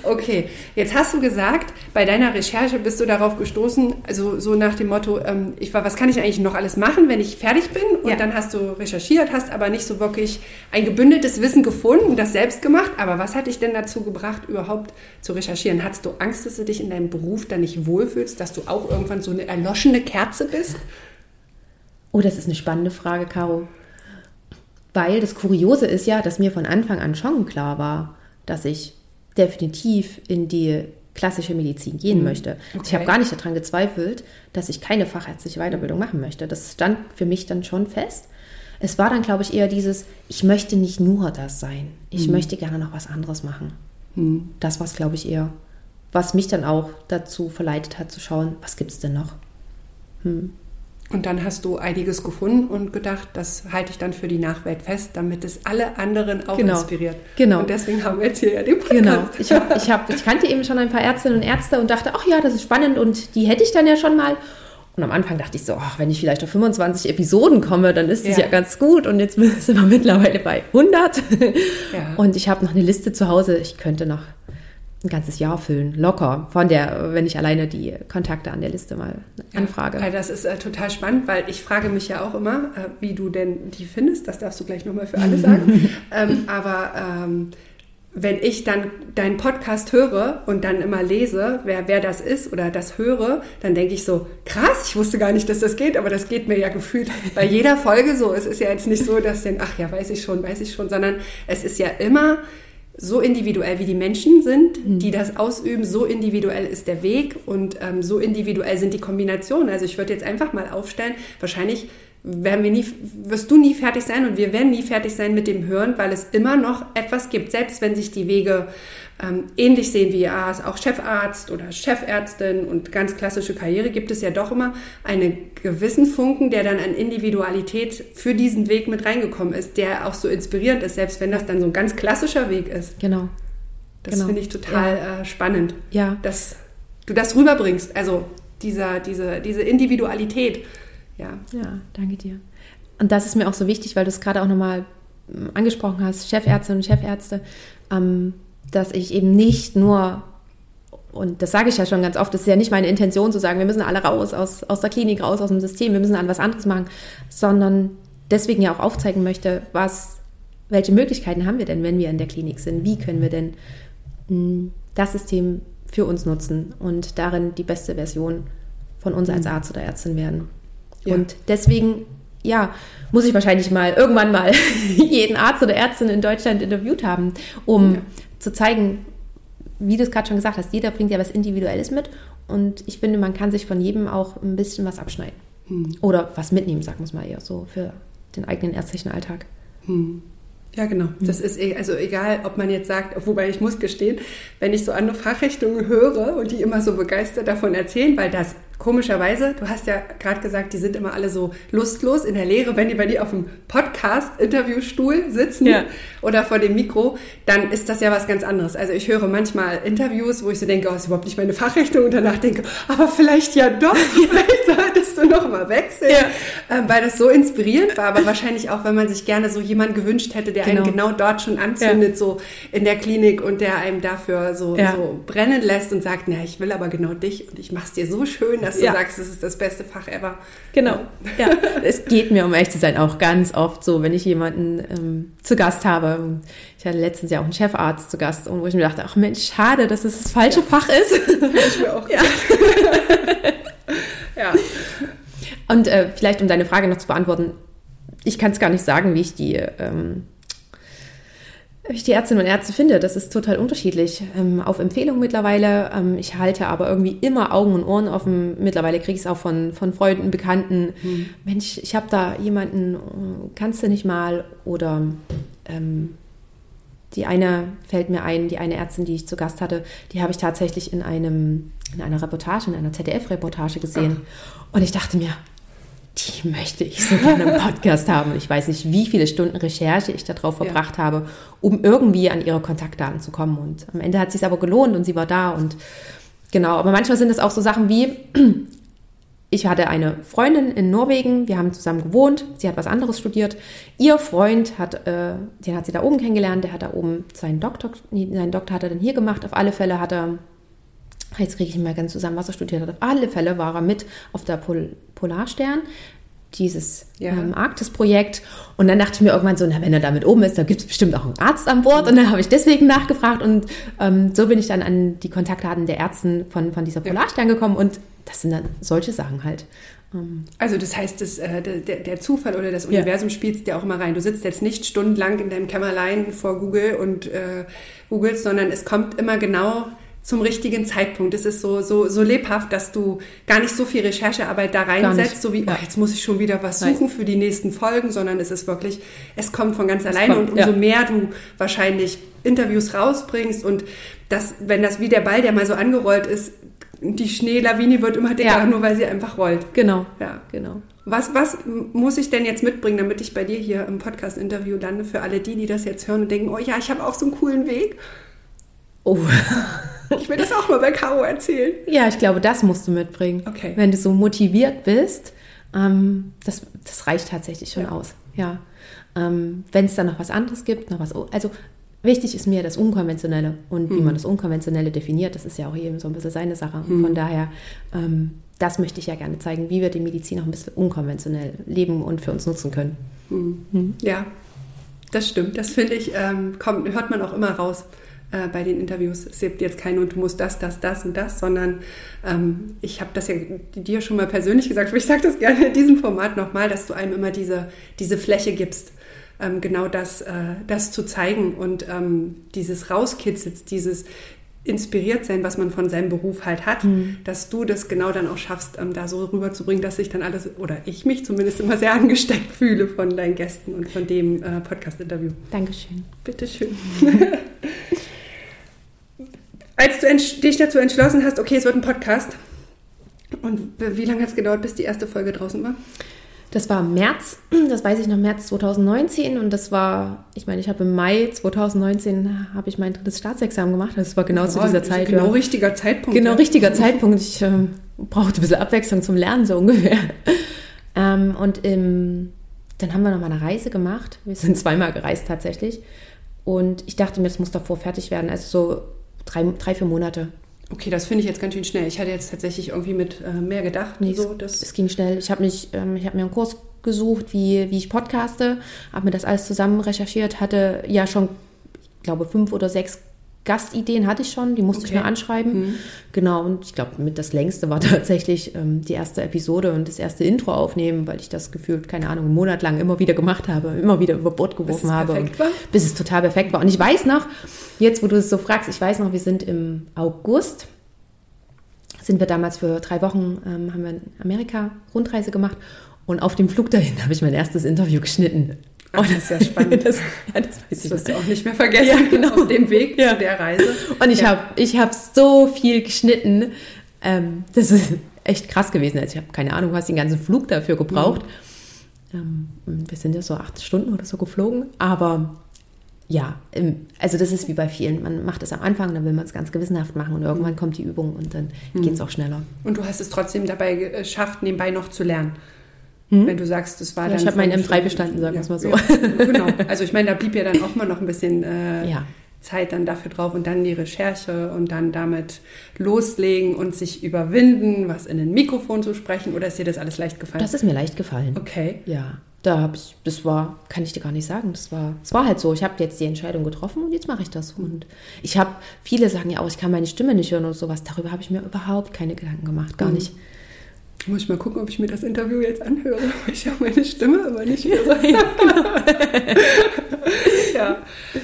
Okay, jetzt hast du gesagt, bei deiner Recherche bist du darauf gestoßen, also so nach dem Motto, ähm, ich war, was kann ich eigentlich noch alles machen, wenn ich fertig bin? Und ja. dann hast du recherchiert, hast aber nicht so wirklich ein gebündeltes Wissen gefunden, das selbst gemacht. Aber was hat dich denn dazu gebracht, überhaupt zu recherchieren? Hattest du Angst, dass du dich in deinem Beruf dann nicht wohlfühlst, dass du auch irgendwann so eine erloschene Kerze bist? Oh, das ist eine spannende Frage, Caro. Weil das Kuriose ist ja, dass mir von Anfang an schon klar war, dass ich definitiv in die klassische Medizin gehen mhm. möchte. Okay. Ich habe gar nicht daran gezweifelt, dass ich keine fachärztliche Weiterbildung machen möchte. Das stand für mich dann schon fest. Es war dann, glaube ich, eher dieses, ich möchte nicht nur das sein. Ich mhm. möchte gerne noch was anderes machen. Mhm. Das war es, glaube ich, eher. Was mich dann auch dazu verleitet hat, zu schauen, was gibt es denn noch? Und dann hast du einiges gefunden und gedacht, das halte ich dann für die Nachwelt fest, damit es alle anderen auch genau. inspiriert. Genau. Und deswegen haben wir jetzt hier ja den Podcast. Genau. Ich, hab, ich, hab, ich kannte eben schon ein paar Ärztinnen und Ärzte und dachte, ach ja, das ist spannend und die hätte ich dann ja schon mal. Und am Anfang dachte ich so, ach, wenn ich vielleicht auf 25 Episoden komme, dann ist das ja, ja ganz gut. Und jetzt sind wir mittlerweile bei 100. Ja. Und ich habe noch eine Liste zu Hause. Ich könnte noch ein ganzes Jahr füllen, locker, von der, wenn ich alleine die Kontakte an der Liste mal anfrage. Ja, das ist äh, total spannend, weil ich frage mich ja auch immer, äh, wie du denn die findest. Das darfst du gleich nochmal für alle sagen. ähm, aber ähm, wenn ich dann deinen Podcast höre und dann immer lese, wer, wer das ist oder das höre, dann denke ich so, krass, ich wusste gar nicht, dass das geht, aber das geht mir ja gefühlt bei jeder Folge so. Es ist ja jetzt nicht so, dass den, ach ja, weiß ich schon, weiß ich schon, sondern es ist ja immer so individuell wie die Menschen sind, mhm. die das ausüben, so individuell ist der Weg und ähm, so individuell sind die Kombinationen. Also ich würde jetzt einfach mal aufstellen, wahrscheinlich werden wir nie, wirst du nie fertig sein und wir werden nie fertig sein mit dem Hören, weil es immer noch etwas gibt, selbst wenn sich die Wege ähm, ähnlich sehen wie ja, auch Chefarzt oder Chefärztin und ganz klassische Karriere, gibt es ja doch immer einen gewissen Funken, der dann an Individualität für diesen Weg mit reingekommen ist, der auch so inspirierend ist, selbst wenn das dann so ein ganz klassischer Weg ist. Genau. Das genau. finde ich total ja. äh, spannend, ja. dass du das rüberbringst. Also dieser, diese, diese Individualität. Ja. ja, danke dir. Und das ist mir auch so wichtig, weil du es gerade auch nochmal ähm, angesprochen hast, Chefärzte und Chefärzte. Ähm, dass ich eben nicht nur, und das sage ich ja schon ganz oft, das ist ja nicht meine Intention zu sagen, wir müssen alle raus aus, aus der Klinik, raus aus dem System, wir müssen an was anderes machen, sondern deswegen ja auch aufzeigen möchte, was, welche Möglichkeiten haben wir denn, wenn wir in der Klinik sind? Wie können wir denn hm, das System für uns nutzen und darin die beste Version von uns als mhm. Arzt oder Ärztin werden? Ja. Und deswegen ja, muss ich wahrscheinlich mal irgendwann mal jeden Arzt oder Ärztin in Deutschland interviewt haben, um ja zu zeigen, wie du es gerade schon gesagt hast, jeder bringt ja was Individuelles mit und ich finde, man kann sich von jedem auch ein bisschen was abschneiden. Hm. Oder was mitnehmen, sagen wir es mal eher so, für den eigenen ärztlichen Alltag. Hm. Ja, genau. Hm. Das ist e, also egal, ob man jetzt sagt, wobei ich muss gestehen, wenn ich so andere Fachrichtungen höre und die immer so begeistert davon erzählen, weil das komischerweise, du hast ja gerade gesagt, die sind immer alle so lustlos in der Lehre, wenn die bei dir auf dem Podcast-Interviewstuhl sitzen ja. oder vor dem Mikro, dann ist das ja was ganz anderes. Also ich höre manchmal Interviews, wo ich so denke, oh, ist überhaupt nicht meine Fachrichtung und danach denke, aber vielleicht ja doch, vielleicht solltest du noch mal wechseln, ja. äh, weil das so inspirierend war, aber wahrscheinlich auch, wenn man sich gerne so jemanden gewünscht hätte, der genau. einen genau dort schon anzündet, ja. so in der Klinik und der einem dafür so, ja. so brennen lässt und sagt, na, ich will aber genau dich und ich mach's dir so schön, dass du sagst, das ist das beste Fach ever. Genau, ja. es geht mir, um echt zu sein, auch ganz oft so, wenn ich jemanden ähm, zu Gast habe. Ich hatte letztens ja auch einen Chefarzt zu Gast, und wo ich mir dachte, ach Mensch, schade, dass es das falsche Fach ist. Ich mir auch. Ja. Und äh, vielleicht, um deine Frage noch zu beantworten, ich kann es gar nicht sagen, wie ich die, ähm, wie ich die Ärztinnen und Ärzte finde. Das ist total unterschiedlich. Ähm, auf Empfehlung mittlerweile. Ähm, ich halte aber irgendwie immer Augen und Ohren offen. Mittlerweile kriege ich es auch von, von Freunden, Bekannten. Hm. Mensch, ich habe da jemanden, äh, kannst du nicht mal? Oder ähm, die eine fällt mir ein, die eine Ärztin, die ich zu Gast hatte, die habe ich tatsächlich in einem in einer Reportage, in einer ZDF-Reportage gesehen. Ach. Und ich dachte mir, die möchte ich so gerne im Podcast haben. Ich weiß nicht, wie viele Stunden Recherche ich darauf verbracht ja. habe, um irgendwie an ihre Kontaktdaten zu kommen. Und am Ende hat es sich aber gelohnt und sie war da. Und genau, aber manchmal sind es auch so Sachen wie, ich hatte eine Freundin in Norwegen, wir haben zusammen gewohnt, sie hat was anderes studiert. Ihr Freund hat, äh, den hat sie da oben kennengelernt, der hat da oben seinen Doktor, seinen Doktor hat er dann hier gemacht. Auf alle Fälle hat er jetzt kriege ich nicht mehr ganz zusammen, was er studiert hat. Auf alle Fälle war er mit auf der Pol Polarstern, dieses ja. ähm, Arktis-Projekt. Und dann dachte ich mir irgendwann so, na, wenn er damit oben ist, da gibt es bestimmt auch einen Arzt an Bord. Und dann habe ich deswegen nachgefragt. Und ähm, so bin ich dann an die Kontaktdaten der Ärzten von, von dieser Polarstern gekommen. Und das sind dann solche Sachen halt. Ähm. Also das heißt, das, äh, der, der, Zufall oder das Universum ja. spielt dir auch immer rein. Du sitzt jetzt nicht stundenlang in deinem Kämmerlein vor Google und äh, googelst, sondern es kommt immer genau zum richtigen Zeitpunkt. Es ist so, so, so lebhaft, dass du gar nicht so viel Recherchearbeit da reinsetzt, so wie, ja. oh, jetzt muss ich schon wieder was suchen Nein. für die nächsten Folgen, sondern es ist wirklich, es kommt von ganz alleine kommt, und umso ja. mehr du wahrscheinlich Interviews rausbringst und das, wenn das wie der Ball, der mal so angerollt ist, die Schneelawine wird immer dicker, ja. nur weil sie einfach rollt. Genau. Ja, genau. Was, was muss ich denn jetzt mitbringen, damit ich bei dir hier im Podcast-Interview lande, für alle die, die das jetzt hören und denken, oh ja, ich habe auch so einen coolen Weg? Oh. Ich will das auch mal bei Caro erzählen. Ja, ich glaube, das musst du mitbringen. Okay. Wenn du so motiviert bist, ähm, das, das reicht tatsächlich schon ja. aus. Ja. Ähm, Wenn es dann noch was anderes gibt, noch was, also wichtig ist mir das Unkonventionelle und hm. wie man das Unkonventionelle definiert, das ist ja auch jedem so ein bisschen seine Sache. Hm. Von daher, ähm, das möchte ich ja gerne zeigen, wie wir die Medizin auch ein bisschen unkonventionell leben und für uns nutzen können. Hm. hm. Ja, das stimmt. Das finde ich, ähm, kommt, hört man auch immer raus äh, bei den Interviews. Es gibt jetzt kein und du musst das, das, das und das, sondern ähm, ich habe das ja dir schon mal persönlich gesagt, aber ich sage das gerne in diesem Format nochmal, dass du einem immer diese, diese Fläche gibst, ähm, genau das, äh, das zu zeigen und ähm, dieses Rauskitzelt, dieses inspiriert sein, was man von seinem Beruf halt hat, mhm. dass du das genau dann auch schaffst, ähm, da so rüberzubringen, dass ich dann alles, oder ich mich zumindest immer sehr angesteckt fühle von deinen Gästen und von dem äh, Podcast-Interview. Dankeschön. Bitteschön. Als du dich dazu entschlossen hast, okay, es wird ein Podcast, und wie lange hat es gedauert, bis die erste Folge draußen war? Das war im März, das weiß ich noch, März 2019 und das war, ich meine, ich habe im Mai 2019 habe ich mein drittes Staatsexamen gemacht, das war genau ja, zu dieser Zeit. Genau ja. richtiger Zeitpunkt. Genau ja. richtiger Zeitpunkt. Ich ähm, brauchte ein bisschen Abwechslung zum Lernen, so ungefähr. Ähm, und im, dann haben wir noch mal eine Reise gemacht. Wir sind zweimal gereist tatsächlich. Und ich dachte mir, das muss davor fertig werden. Also so drei, drei vier Monate. Okay, das finde ich jetzt ganz schön schnell. Ich hatte jetzt tatsächlich irgendwie mit äh, mehr gedacht. Nee, so, es, es, ging schnell. Ich habe ähm, hab mir einen Kurs gesucht, wie, wie ich podcaste, habe mir das alles zusammen recherchiert, hatte ja schon, ich glaube, fünf oder sechs Gastideen hatte ich schon, die musste okay. ich nur anschreiben. Mhm. Genau, und ich glaube, mit das längste war tatsächlich ähm, die erste Episode und das erste Intro aufnehmen, weil ich das gefühlt, keine Ahnung, einen Monat lang immer wieder gemacht habe, immer wieder über Bord geworfen bis habe. War? Bis es total perfekt war. Und ich weiß noch, jetzt wo du es so fragst, ich weiß noch, wir sind im August, sind wir damals für drei Wochen, ähm, haben wir in Amerika Rundreise gemacht und auf dem Flug dahin habe ich mein erstes Interview geschnitten. Oh, das ist ja spannend. das, ja, das weiß ich wirst du auch nicht mehr vergessen ja, genau. auf dem Weg ja. zu der Reise. Und ich ja. habe ich hab so viel geschnitten. Ähm, das ist echt krass gewesen. Also ich habe keine Ahnung, du hast den ganzen Flug dafür gebraucht. Mhm. Ähm, wir sind ja so acht Stunden oder so geflogen. Aber ja, also das ist wie bei vielen. Man macht es am Anfang, dann will man es ganz gewissenhaft machen und irgendwann kommt die Übung und dann mhm. geht es auch schneller. Und du hast es trotzdem dabei geschafft, nebenbei noch zu lernen. Hm? Wenn du sagst, das war ja, dann. Ich habe meinen M3 bestanden, sagen wir es mal so. Ja, genau. Also ich meine, da blieb ja dann auch mal noch ein bisschen äh, ja. Zeit dann dafür drauf und dann die Recherche und dann damit loslegen und sich überwinden, was in ein Mikrofon zu sprechen. Oder ist dir das alles leicht gefallen? Das ist mir leicht gefallen. Okay. Ja da habe ich, das war, kann ich dir gar nicht sagen, das war, das war halt so. Ich habe jetzt die Entscheidung getroffen und jetzt mache ich das. Und ich habe, viele sagen ja auch, ich kann meine Stimme nicht hören oder sowas. Darüber habe ich mir überhaupt keine Gedanken gemacht, gar mhm. nicht. Muss ich mal gucken, ob ich mir das Interview jetzt anhöre. Ich habe meine Stimme aber nicht höre. ja, genau. ja.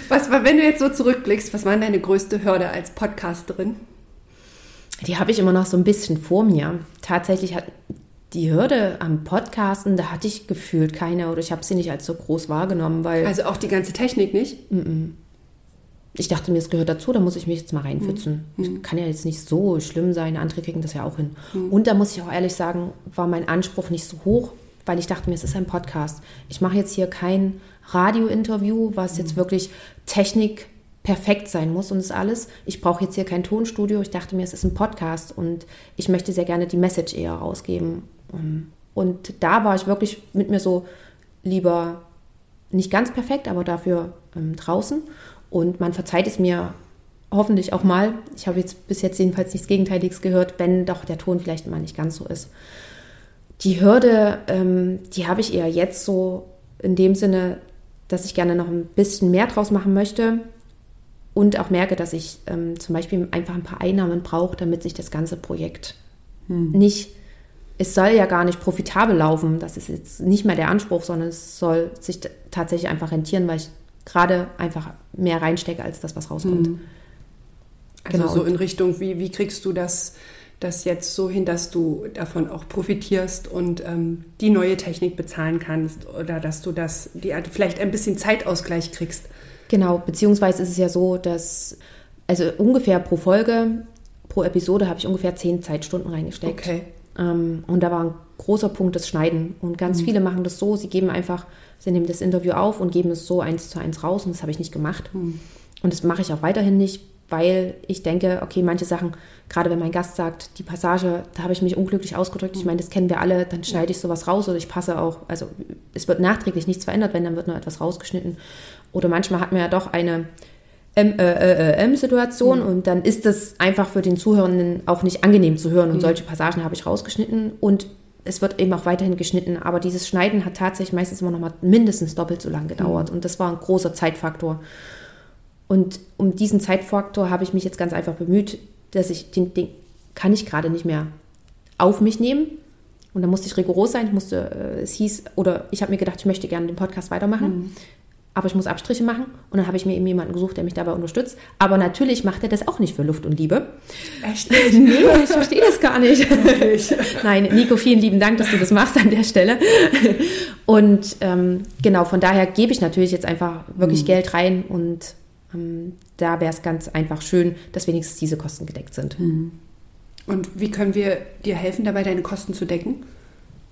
Was war, wenn du jetzt so zurückblickst, was war deine größte Hürde als Podcasterin? Die habe ich immer noch so ein bisschen vor mir. Tatsächlich hat die Hürde am Podcasten, da hatte ich gefühlt keine oder ich habe sie nicht als so groß wahrgenommen, weil. Also auch die ganze Technik nicht? Mm -mm. Ich dachte mir, es gehört dazu, da muss ich mich jetzt mal reinpfützen. Mhm. Das kann ja jetzt nicht so schlimm sein, andere kriegen das ja auch hin. Mhm. Und da muss ich auch ehrlich sagen, war mein Anspruch nicht so hoch, weil ich dachte mir, es ist ein Podcast. Ich mache jetzt hier kein Radiointerview, was mhm. jetzt wirklich Technik perfekt sein muss und das alles. Ich brauche jetzt hier kein Tonstudio. Ich dachte mir, es ist ein Podcast und ich möchte sehr gerne die Message eher rausgeben. Ähm, und da war ich wirklich mit mir so lieber nicht ganz perfekt, aber dafür ähm, draußen. Und man verzeiht es mir hoffentlich auch mal. Ich habe jetzt bis jetzt jedenfalls nichts Gegenteiliges gehört, wenn doch der Ton vielleicht mal nicht ganz so ist. Die Hürde, ähm, die habe ich eher jetzt so in dem Sinne, dass ich gerne noch ein bisschen mehr draus machen möchte und auch merke, dass ich ähm, zum Beispiel einfach ein paar Einnahmen brauche, damit sich das ganze Projekt hm. nicht es soll ja gar nicht profitabel laufen. Das ist jetzt nicht mehr der Anspruch, sondern es soll sich tatsächlich einfach rentieren, weil ich gerade einfach mehr reinstecke als das, was rauskommt. Mhm. Also genau. so in Richtung, wie, wie kriegst du das, das jetzt so hin, dass du davon auch profitierst und ähm, die neue Technik bezahlen kannst oder dass du das, die, vielleicht ein bisschen Zeitausgleich kriegst? Genau, beziehungsweise ist es ja so, dass also ungefähr pro Folge, pro Episode habe ich ungefähr zehn Zeitstunden reingesteckt. Okay. Ähm, und da war ein großer Punkt das Schneiden. Und ganz mhm. viele machen das so, sie geben einfach, sie nehmen das Interview auf und geben es so eins zu eins raus. Und das habe ich nicht gemacht. Mhm. Und das mache ich auch weiterhin nicht, weil ich denke, okay, manche Sachen, gerade wenn mein Gast sagt, die Passage, da habe ich mich unglücklich ausgedrückt, ich mhm. meine, das kennen wir alle, dann schneide ich sowas raus oder ich passe auch, also es wird nachträglich nichts verändert, wenn dann wird nur etwas rausgeschnitten. Oder manchmal hat man ja doch eine M-Situation mhm. und dann ist das einfach für den Zuhörenden auch nicht angenehm zu hören und mhm. solche Passagen habe ich rausgeschnitten und es wird eben auch weiterhin geschnitten, aber dieses Schneiden hat tatsächlich meistens immer noch mal mindestens doppelt so lang gedauert mhm. und das war ein großer Zeitfaktor. Und um diesen Zeitfaktor habe ich mich jetzt ganz einfach bemüht, dass ich den, den kann ich gerade nicht mehr auf mich nehmen. Und da musste ich rigoros sein. Ich musste, äh, es hieß, oder ich habe mir gedacht, ich möchte gerne den Podcast weitermachen. Mhm aber ich muss Abstriche machen. Und dann habe ich mir eben jemanden gesucht, der mich dabei unterstützt. Aber natürlich macht er das auch nicht für Luft und Liebe. Echt? nee, ich verstehe das gar nicht. Nein, Nico, vielen lieben Dank, dass du das machst an der Stelle. Und ähm, genau, von daher gebe ich natürlich jetzt einfach wirklich mhm. Geld rein und ähm, da wäre es ganz einfach schön, dass wenigstens diese Kosten gedeckt sind. Mhm. Und wie können wir dir helfen, dabei deine Kosten zu decken?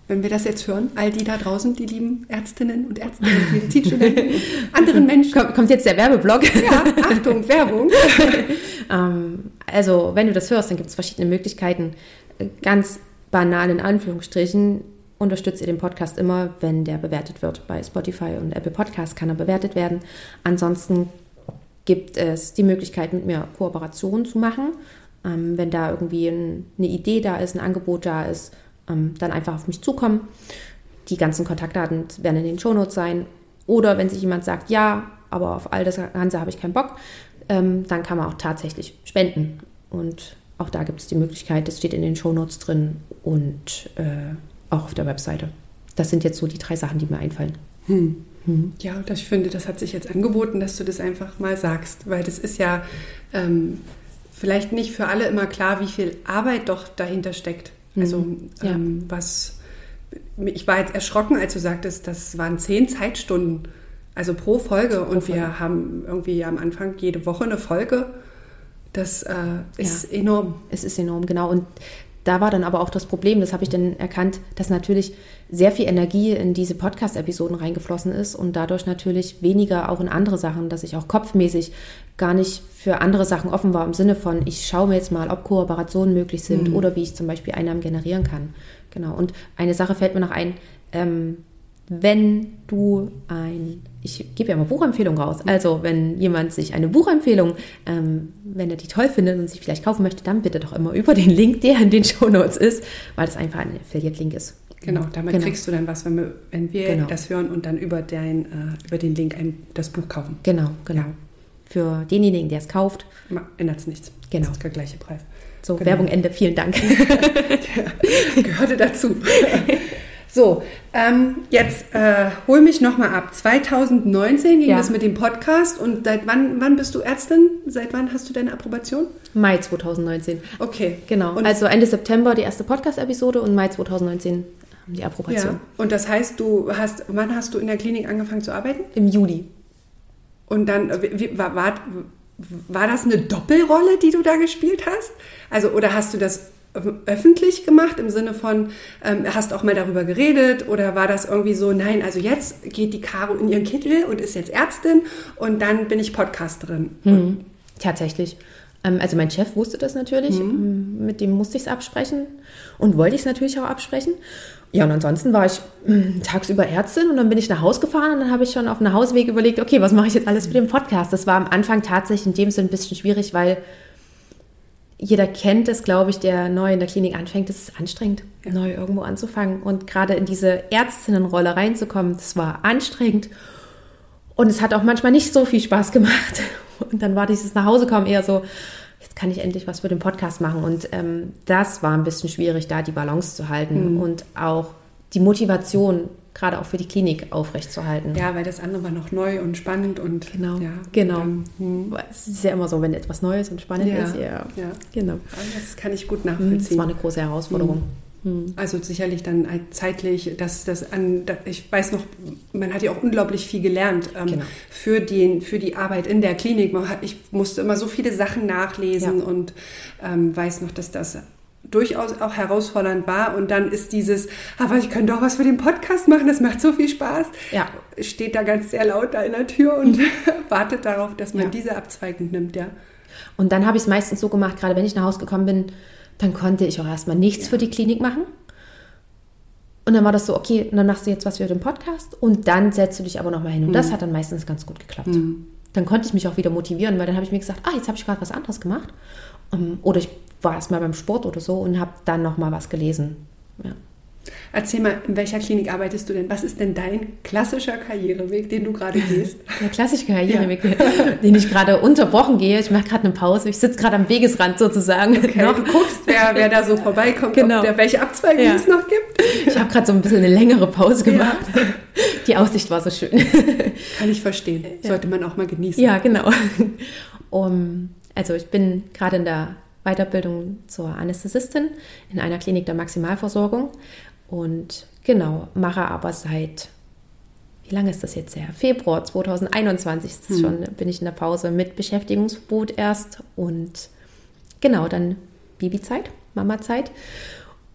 Wenn wir das jetzt hören, all die da draußen, die lieben Ärztinnen und Ärzte Medizinstudenten anderen Menschen. Kommt jetzt der Werbeblock? Ja, Achtung, Werbung. ähm, also, wenn du das hörst, dann gibt es verschiedene Möglichkeiten. Ganz banal in Anführungsstrichen unterstützt ihr den Podcast immer, wenn der bewertet wird. Bei Spotify und Apple Podcasts kann er bewertet werden. Ansonsten gibt es die Möglichkeit, mit mir Kooperationen zu machen. Ähm, wenn da irgendwie ein, eine Idee da ist, ein Angebot da ist, ähm, dann einfach auf mich zukommen. Die ganzen Kontaktdaten werden in den Shownotes sein. Oder wenn sich jemand sagt, ja, aber auf all das Ganze habe ich keinen Bock, ähm, dann kann man auch tatsächlich spenden. Und auch da gibt es die Möglichkeit, das steht in den Shownotes drin und äh, auch auf der Webseite. Das sind jetzt so die drei Sachen, die mir einfallen. Hm. Hm. Ja, und ich finde, das hat sich jetzt angeboten, dass du das einfach mal sagst, weil das ist ja ähm, vielleicht nicht für alle immer klar, wie viel Arbeit doch dahinter steckt. Also mhm. ja. ähm, was, ich war jetzt erschrocken, als du sagtest, das waren zehn Zeitstunden, also pro Folge. Und pro wir haben irgendwie am Anfang jede Woche eine Folge. Das äh, ist ja. enorm. Es ist enorm, genau. Und da war dann aber auch das Problem, das habe ich dann erkannt, dass natürlich sehr viel Energie in diese Podcast-Episoden reingeflossen ist und dadurch natürlich weniger auch in andere Sachen, dass ich auch kopfmäßig gar nicht für andere Sachen offen war im Sinne von, ich schaue mir jetzt mal, ob Kooperationen möglich sind mhm. oder wie ich zum Beispiel Einnahmen generieren kann. Genau. Und eine Sache fällt mir noch ein, ähm, wenn du ein, ich gebe ja mal Buchempfehlungen raus, also wenn jemand sich eine Buchempfehlung, ähm, wenn er die toll findet und sich vielleicht kaufen möchte, dann bitte doch immer über den Link, der in den Show Notes ist, weil das einfach ein Affiliate-Link ist. Genau, damit genau. kriegst du dann was, wenn wir, wenn wir genau. das hören und dann über, dein, äh, über den Link ein, das Buch kaufen. Genau, genau. Ja. Für denjenigen, der es kauft. Ändert es nichts. Genau. Das ist der gleiche Preis. So, genau. Werbung Ende. Vielen Dank. gehörte dazu. So, ähm, jetzt äh, hol mich nochmal ab. 2019 ging ja. das mit dem Podcast und seit wann, wann bist du Ärztin? Seit wann hast du deine Approbation? Mai 2019. Okay. Genau. Und also Ende September die erste Podcast-Episode und Mai 2019 die Approbation. Ja. Und das heißt, du hast, wann hast du in der Klinik angefangen zu arbeiten? Im Juli. Und dann, wie, war, war, war das eine Doppelrolle, die du da gespielt hast? Also, oder hast du das öffentlich gemacht im Sinne von, ähm, hast auch mal darüber geredet oder war das irgendwie so, nein, also jetzt geht die Caro in ihren Kittel und ist jetzt Ärztin und dann bin ich Podcasterin. Hm. Tatsächlich. Ähm, also mein Chef wusste das natürlich, hm. Ähm, mit dem musste ich es absprechen und wollte ich es natürlich auch absprechen. Ja, und ansonsten war ich hm, tagsüber Ärztin und dann bin ich nach Hause gefahren und dann habe ich schon auf dem Hausweg überlegt, okay, was mache ich jetzt alles für den Podcast? Das war am Anfang tatsächlich in dem Sinne ein bisschen schwierig, weil jeder kennt es, glaube ich, der neu in der Klinik anfängt. Es ist anstrengend, ja. neu irgendwo anzufangen. Und gerade in diese Ärztinnenrolle reinzukommen, das war anstrengend. Und es hat auch manchmal nicht so viel Spaß gemacht. Und dann war dieses Nachhausekommen eher so, jetzt kann ich endlich was für den Podcast machen. Und ähm, das war ein bisschen schwierig, da die Balance zu halten mhm. und auch die Motivation gerade auch für die Klinik aufrechtzuerhalten. Ja, weil das andere war noch neu und spannend und genau, ja, genau. Dann, hm. Es ist ja immer so, wenn etwas Neues und spannend ja, ist, ja, ja, genau. Das kann ich gut nachvollziehen. Das war eine große Herausforderung. Hm. Also sicherlich dann zeitlich, dass das an, ich weiß noch, man hat ja auch unglaublich viel gelernt ähm, genau. für, den, für die Arbeit in der Klinik. Hat, ich musste immer so viele Sachen nachlesen und ähm, weiß noch, dass das durchaus auch herausfordernd war. Und dann ist dieses, aber ich könnte doch was für den Podcast machen, das macht so viel Spaß. Ja. Steht da ganz sehr laut da in der Tür und mhm. wartet darauf, dass man ja. diese Abzweigung nimmt, ja. Und dann habe ich es meistens so gemacht, gerade wenn ich nach Hause gekommen bin, dann konnte ich auch erstmal nichts ja. für die Klinik machen. Und dann war das so, okay, dann machst du jetzt was für den Podcast und dann setzt du dich aber nochmal hin. Und mhm. das hat dann meistens ganz gut geklappt. Mhm. Dann konnte ich mich auch wieder motivieren, weil dann habe ich mir gesagt, ah, jetzt habe ich gerade was anderes gemacht. Um, oder ich war erst mal beim Sport oder so und habe dann noch mal was gelesen. Ja. Erzähl mal, in welcher Klinik arbeitest du denn? Was ist denn dein klassischer Karriereweg, den du gerade gehst? Der klassische Karriereweg, ja. den ich gerade unterbrochen gehe. Ich mache gerade eine Pause. Ich sitze gerade am Wegesrand sozusagen. Okay, du guckst, wer, wer da so vorbeikommt, genau. der, welche Abzweigung ja. es noch gibt. Ich habe gerade so ein bisschen eine längere Pause gemacht. Ja. Die Aussicht war so schön. Kann ich verstehen. Sollte man auch mal genießen. Ja, genau. Um, also ich bin gerade in der Weiterbildung zur Anästhesistin in einer Klinik der Maximalversorgung und genau, mache aber seit, wie lange ist das jetzt her? Februar 2021 ist hm. schon, bin ich in der Pause mit Beschäftigungsverbot erst und genau, dann Babyzeit, Mamazeit.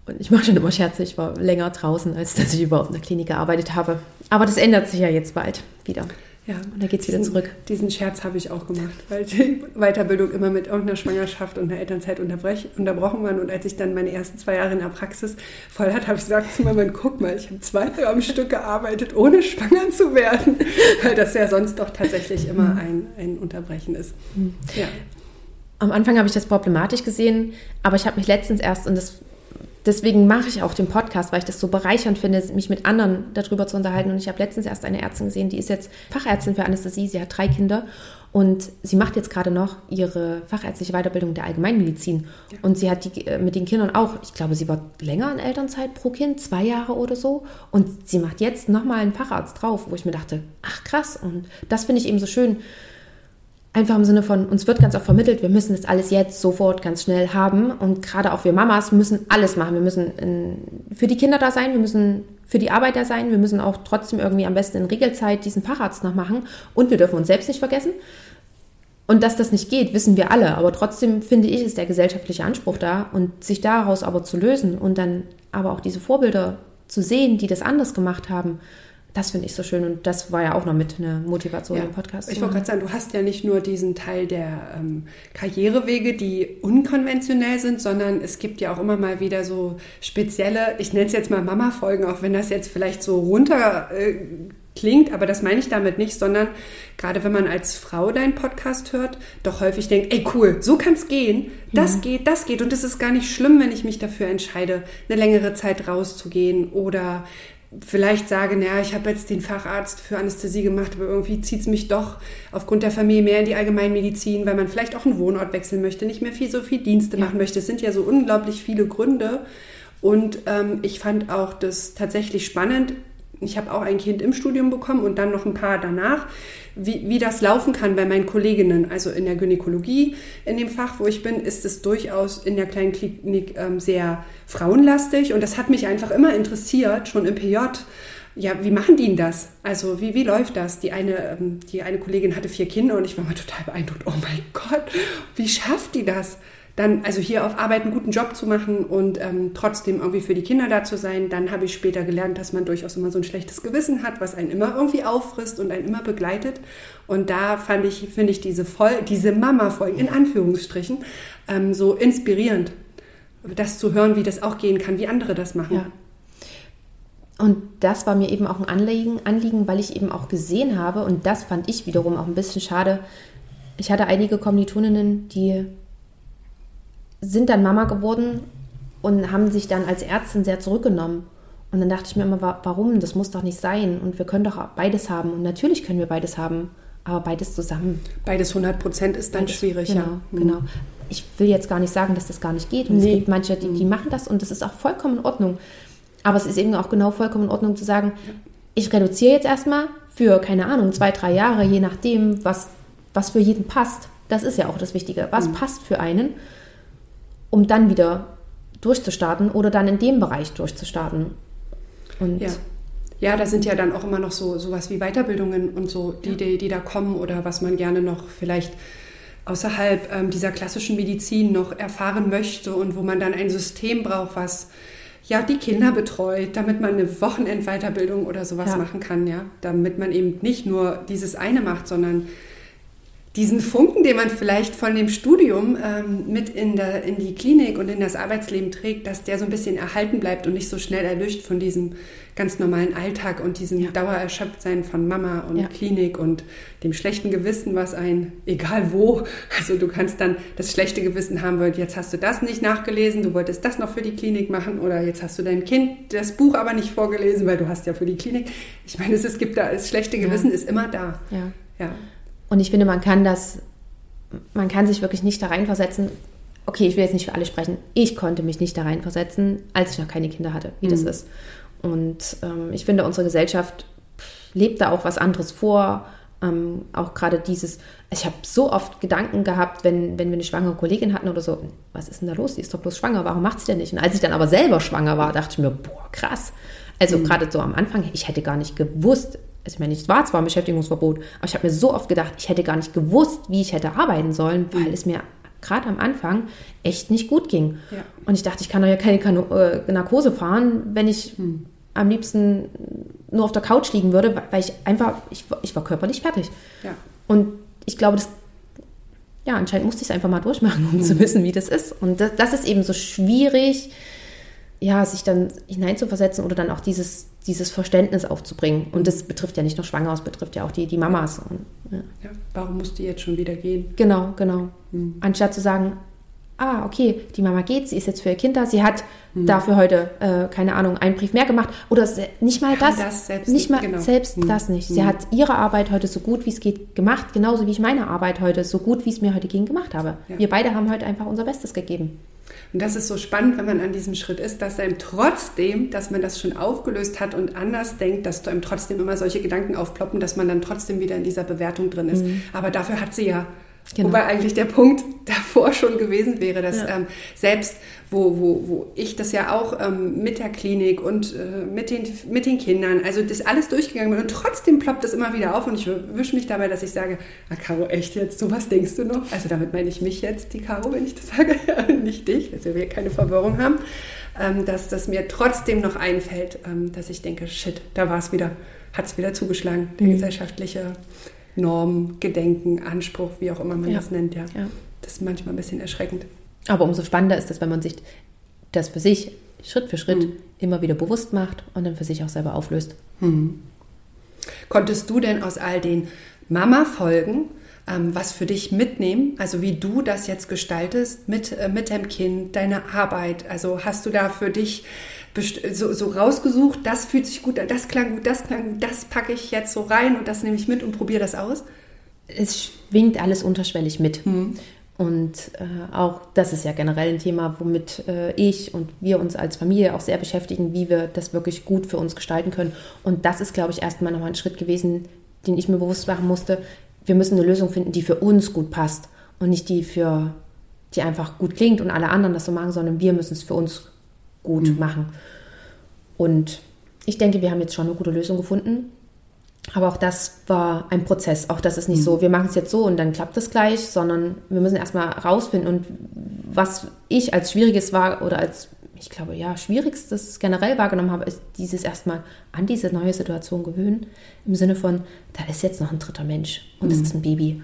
Und ich mache schon immer Scherze, ich war länger draußen, als dass ich überhaupt in der Klinik gearbeitet habe. Aber das ändert sich ja jetzt bald wieder. Ja, und da geht es wieder zurück. Diesen Scherz habe ich auch gemacht, weil die Weiterbildung immer mit irgendeiner Schwangerschaft und einer Elternzeit unterbrochen waren. Und als ich dann meine ersten zwei Jahre in der Praxis voll hatte, habe ich gesagt zu meinem guck mal, ich habe zwei Jahre am Stück gearbeitet, ohne schwanger zu werden. Weil das ja sonst doch tatsächlich immer mhm. ein, ein Unterbrechen ist. Mhm. Ja. Am Anfang habe ich das problematisch gesehen, aber ich habe mich letztens erst, und das deswegen mache ich auch den Podcast, weil ich das so bereichernd finde, mich mit anderen darüber zu unterhalten. Und ich habe letztens erst eine Ärztin gesehen, die ist jetzt Fachärztin für Anästhesie, sie hat drei Kinder und sie macht jetzt gerade noch ihre fachärztliche Weiterbildung der Allgemeinmedizin. Ja. Und sie hat die, äh, mit den Kindern auch, ich glaube, sie war länger in Elternzeit pro Kind, zwei Jahre oder so. Und sie macht jetzt nochmal einen Facharzt drauf, wo ich mir dachte, ach krass. Und das finde ich eben so schön Einfach im Sinne von, uns wird ganz oft vermittelt, wir müssen das alles jetzt sofort ganz schnell haben. Und gerade auch wir Mamas müssen alles machen. Wir müssen für die Kinder da sein, wir müssen für die Arbeit da sein, wir müssen auch trotzdem irgendwie am besten in Regelzeit diesen Facharzt noch machen. Und wir dürfen uns selbst nicht vergessen. Und dass das nicht geht, wissen wir alle. Aber trotzdem finde ich, ist der gesellschaftliche Anspruch da. Und sich daraus aber zu lösen und dann aber auch diese Vorbilder zu sehen, die das anders gemacht haben, das finde ich so schön und das war ja auch noch mit einer Motivation ja, im Podcast. Ich wollte gerade sagen, du hast ja nicht nur diesen Teil der ähm, Karrierewege, die unkonventionell sind, sondern es gibt ja auch immer mal wieder so spezielle, ich nenne es jetzt mal Mama-Folgen, auch wenn das jetzt vielleicht so runter äh, klingt, aber das meine ich damit nicht, sondern gerade wenn man als Frau deinen Podcast hört, doch häufig denkt, ey cool, so kann es gehen, das mhm. geht, das geht und es ist gar nicht schlimm, wenn ich mich dafür entscheide, eine längere Zeit rauszugehen oder vielleicht sage, naja, ich habe jetzt den Facharzt für Anästhesie gemacht, aber irgendwie zieht es mich doch aufgrund der Familie mehr in die Allgemeinmedizin, weil man vielleicht auch einen Wohnort wechseln möchte, nicht mehr viel so viel Dienste ja. machen möchte. Es sind ja so unglaublich viele Gründe. Und ähm, ich fand auch das tatsächlich spannend. Ich habe auch ein Kind im Studium bekommen und dann noch ein paar danach wie, wie das laufen kann bei meinen Kolleginnen. Also in der Gynäkologie, in dem Fach, wo ich bin, ist es durchaus in der kleinen Klinik ähm, sehr frauenlastig. Und das hat mich einfach immer interessiert, schon im PJ. Ja, wie machen die denn das? Also wie, wie läuft das? Die eine, ähm, die eine Kollegin hatte vier Kinder und ich war mal total beeindruckt. Oh mein Gott, wie schafft die das? Dann, also hier auf Arbeit einen guten Job zu machen und ähm, trotzdem irgendwie für die Kinder da zu sein. Dann habe ich später gelernt, dass man durchaus immer so ein schlechtes Gewissen hat, was einen immer irgendwie auffrisst und einen immer begleitet. Und da fand ich, finde ich diese, Voll diese Mama-Folgen in Anführungsstrichen ähm, so inspirierend, das zu hören, wie das auch gehen kann, wie andere das machen. Ja. Und das war mir eben auch ein Anliegen, Anliegen, weil ich eben auch gesehen habe, und das fand ich wiederum auch ein bisschen schade. Ich hatte einige Kommilitoninnen, die sind dann Mama geworden und haben sich dann als Ärztin sehr zurückgenommen. Und dann dachte ich mir immer, warum? Das muss doch nicht sein. Und wir können doch beides haben. Und natürlich können wir beides haben, aber beides zusammen. Beides 100 Prozent ist dann beides, schwierig. Genau, ja. Mhm. genau. Ich will jetzt gar nicht sagen, dass das gar nicht geht. Und nee. es gibt manche, die, die mhm. machen das und das ist auch vollkommen in Ordnung. Aber es ist eben auch genau vollkommen in Ordnung zu sagen, ich reduziere jetzt erstmal für, keine Ahnung, zwei, drei Jahre, je nachdem, was, was für jeden passt. Das ist ja auch das Wichtige. Was mhm. passt für einen? Um dann wieder durchzustarten oder dann in dem Bereich durchzustarten. Und ja. Ja, da sind ja dann auch immer noch so sowas wie Weiterbildungen und so, die, die, die da kommen oder was man gerne noch vielleicht außerhalb ähm, dieser klassischen Medizin noch erfahren möchte und wo man dann ein System braucht, was ja die Kinder betreut, damit man eine Wochenendweiterbildung oder sowas ja. machen kann, ja, damit man eben nicht nur dieses eine macht, sondern diesen Funken, den man vielleicht von dem Studium ähm, mit in, der, in die Klinik und in das Arbeitsleben trägt, dass der so ein bisschen erhalten bleibt und nicht so schnell erlöscht von diesem ganz normalen Alltag und diesem ja. Dauererschöpftsein von Mama und ja. Klinik und dem schlechten Gewissen, was ein, egal wo, also du kannst dann das schlechte Gewissen haben, weil jetzt hast du das nicht nachgelesen, du wolltest das noch für die Klinik machen oder jetzt hast du deinem Kind das Buch aber nicht vorgelesen, weil du hast ja für die Klinik. Ich meine, es, es gibt da, das schlechte Gewissen ja. ist immer da. Ja. ja. Und ich finde, man kann das, man kann sich wirklich nicht da reinversetzen. Okay, ich will jetzt nicht für alle sprechen. Ich konnte mich nicht da reinversetzen, als ich noch keine Kinder hatte, wie mhm. das ist. Und ähm, ich finde, unsere Gesellschaft lebt da auch was anderes vor. Ähm, auch gerade dieses, ich habe so oft Gedanken gehabt, wenn, wenn wir eine schwangere Kollegin hatten oder so, was ist denn da los? Die ist doch bloß schwanger, warum macht sie denn nicht? Und als ich dann aber selber schwanger war, dachte ich mir, boah, krass. Also mhm. gerade so am Anfang, ich hätte gar nicht gewusst, also ich meine, es war zwar ein Beschäftigungsverbot, aber ich habe mir so oft gedacht, ich hätte gar nicht gewusst, wie ich hätte arbeiten sollen, weil mhm. es mir gerade am Anfang echt nicht gut ging. Ja. Und ich dachte, ich kann doch ja keine Kano äh, Narkose fahren, wenn ich hm. am liebsten nur auf der Couch liegen würde, weil ich einfach, ich, ich war körperlich fertig. Ja. Und ich glaube, das, ja, anscheinend musste ich es einfach mal durchmachen, um hm. zu wissen, wie das ist. Und das, das ist eben so schwierig, ja, sich dann hineinzuversetzen oder dann auch dieses, dieses Verständnis aufzubringen. Und das betrifft ja nicht nur Schwanger, es betrifft ja auch die, die Mamas. Und, ja. Ja, warum musst du jetzt schon wieder gehen? Genau, genau. Mhm. Anstatt zu sagen, ah, okay, die Mama geht, sie ist jetzt für ihr Kind da, sie hat mhm. dafür heute, äh, keine Ahnung, einen Brief mehr gemacht. Oder nicht mal das, das selbst nicht mal genau. selbst mhm. das nicht. Sie hm. hat ihre Arbeit heute so gut wie es geht gemacht, genauso wie ich meine Arbeit heute so gut wie es mir heute ging gemacht habe. Ja. Wir beide haben heute einfach unser Bestes gegeben. Und das ist so spannend, wenn man an diesem Schritt ist, dass einem trotzdem, dass man das schon aufgelöst hat und anders denkt, dass einem trotzdem immer solche Gedanken aufploppen, dass man dann trotzdem wieder in dieser Bewertung drin ist. Mhm. Aber dafür hat sie ja Genau. Wobei eigentlich der Punkt davor schon gewesen wäre, dass ja. ähm, selbst wo, wo, wo ich das ja auch ähm, mit der Klinik und äh, mit, den, mit den Kindern, also das alles durchgegangen bin und trotzdem ploppt das immer wieder auf und ich wische mich dabei, dass ich sage, ah Caro, echt jetzt, sowas denkst du noch? Also damit meine ich mich jetzt, die Caro, wenn ich das sage, nicht dich, dass wir keine Verwirrung haben, ähm, dass das mir trotzdem noch einfällt, ähm, dass ich denke, shit, da war es wieder, hat es wieder zugeschlagen, der mhm. gesellschaftliche Norm, Gedenken, Anspruch, wie auch immer man ja. das nennt, ja. ja. Das ist manchmal ein bisschen erschreckend. Aber umso spannender ist es, wenn man sich das für sich Schritt für Schritt mhm. immer wieder bewusst macht und dann für sich auch selber auflöst. Mhm. Konntest du denn aus all den Mama-Folgen ähm, was für dich mitnehmen? Also wie du das jetzt gestaltest mit, äh, mit deinem Kind, deine Arbeit? Also hast du da für dich so, so rausgesucht, das fühlt sich gut an, das klang gut, das klang gut, das packe ich jetzt so rein und das nehme ich mit und probiere das aus? Es schwingt alles unterschwellig mit. Mhm. Und äh, auch das ist ja generell ein Thema, womit äh, ich und wir uns als Familie auch sehr beschäftigen, wie wir das wirklich gut für uns gestalten können. Und das ist, glaube ich, erstmal nochmal ein Schritt gewesen, den ich mir bewusst machen musste. Wir müssen eine Lösung finden, die für uns gut passt und nicht die für die einfach gut klingt und alle anderen das so machen, sondern wir müssen es für uns gut mhm. machen. Und ich denke, wir haben jetzt schon eine gute Lösung gefunden. Aber auch das war ein Prozess. Auch das ist nicht mhm. so, wir machen es jetzt so und dann klappt es gleich, sondern wir müssen erstmal rausfinden. Und was ich als Schwieriges war oder als, ich glaube, ja, Schwierigstes generell wahrgenommen habe, ist dieses erstmal an diese neue Situation gewöhnen. Im Sinne von, da ist jetzt noch ein dritter Mensch und es mhm. ist ein Baby.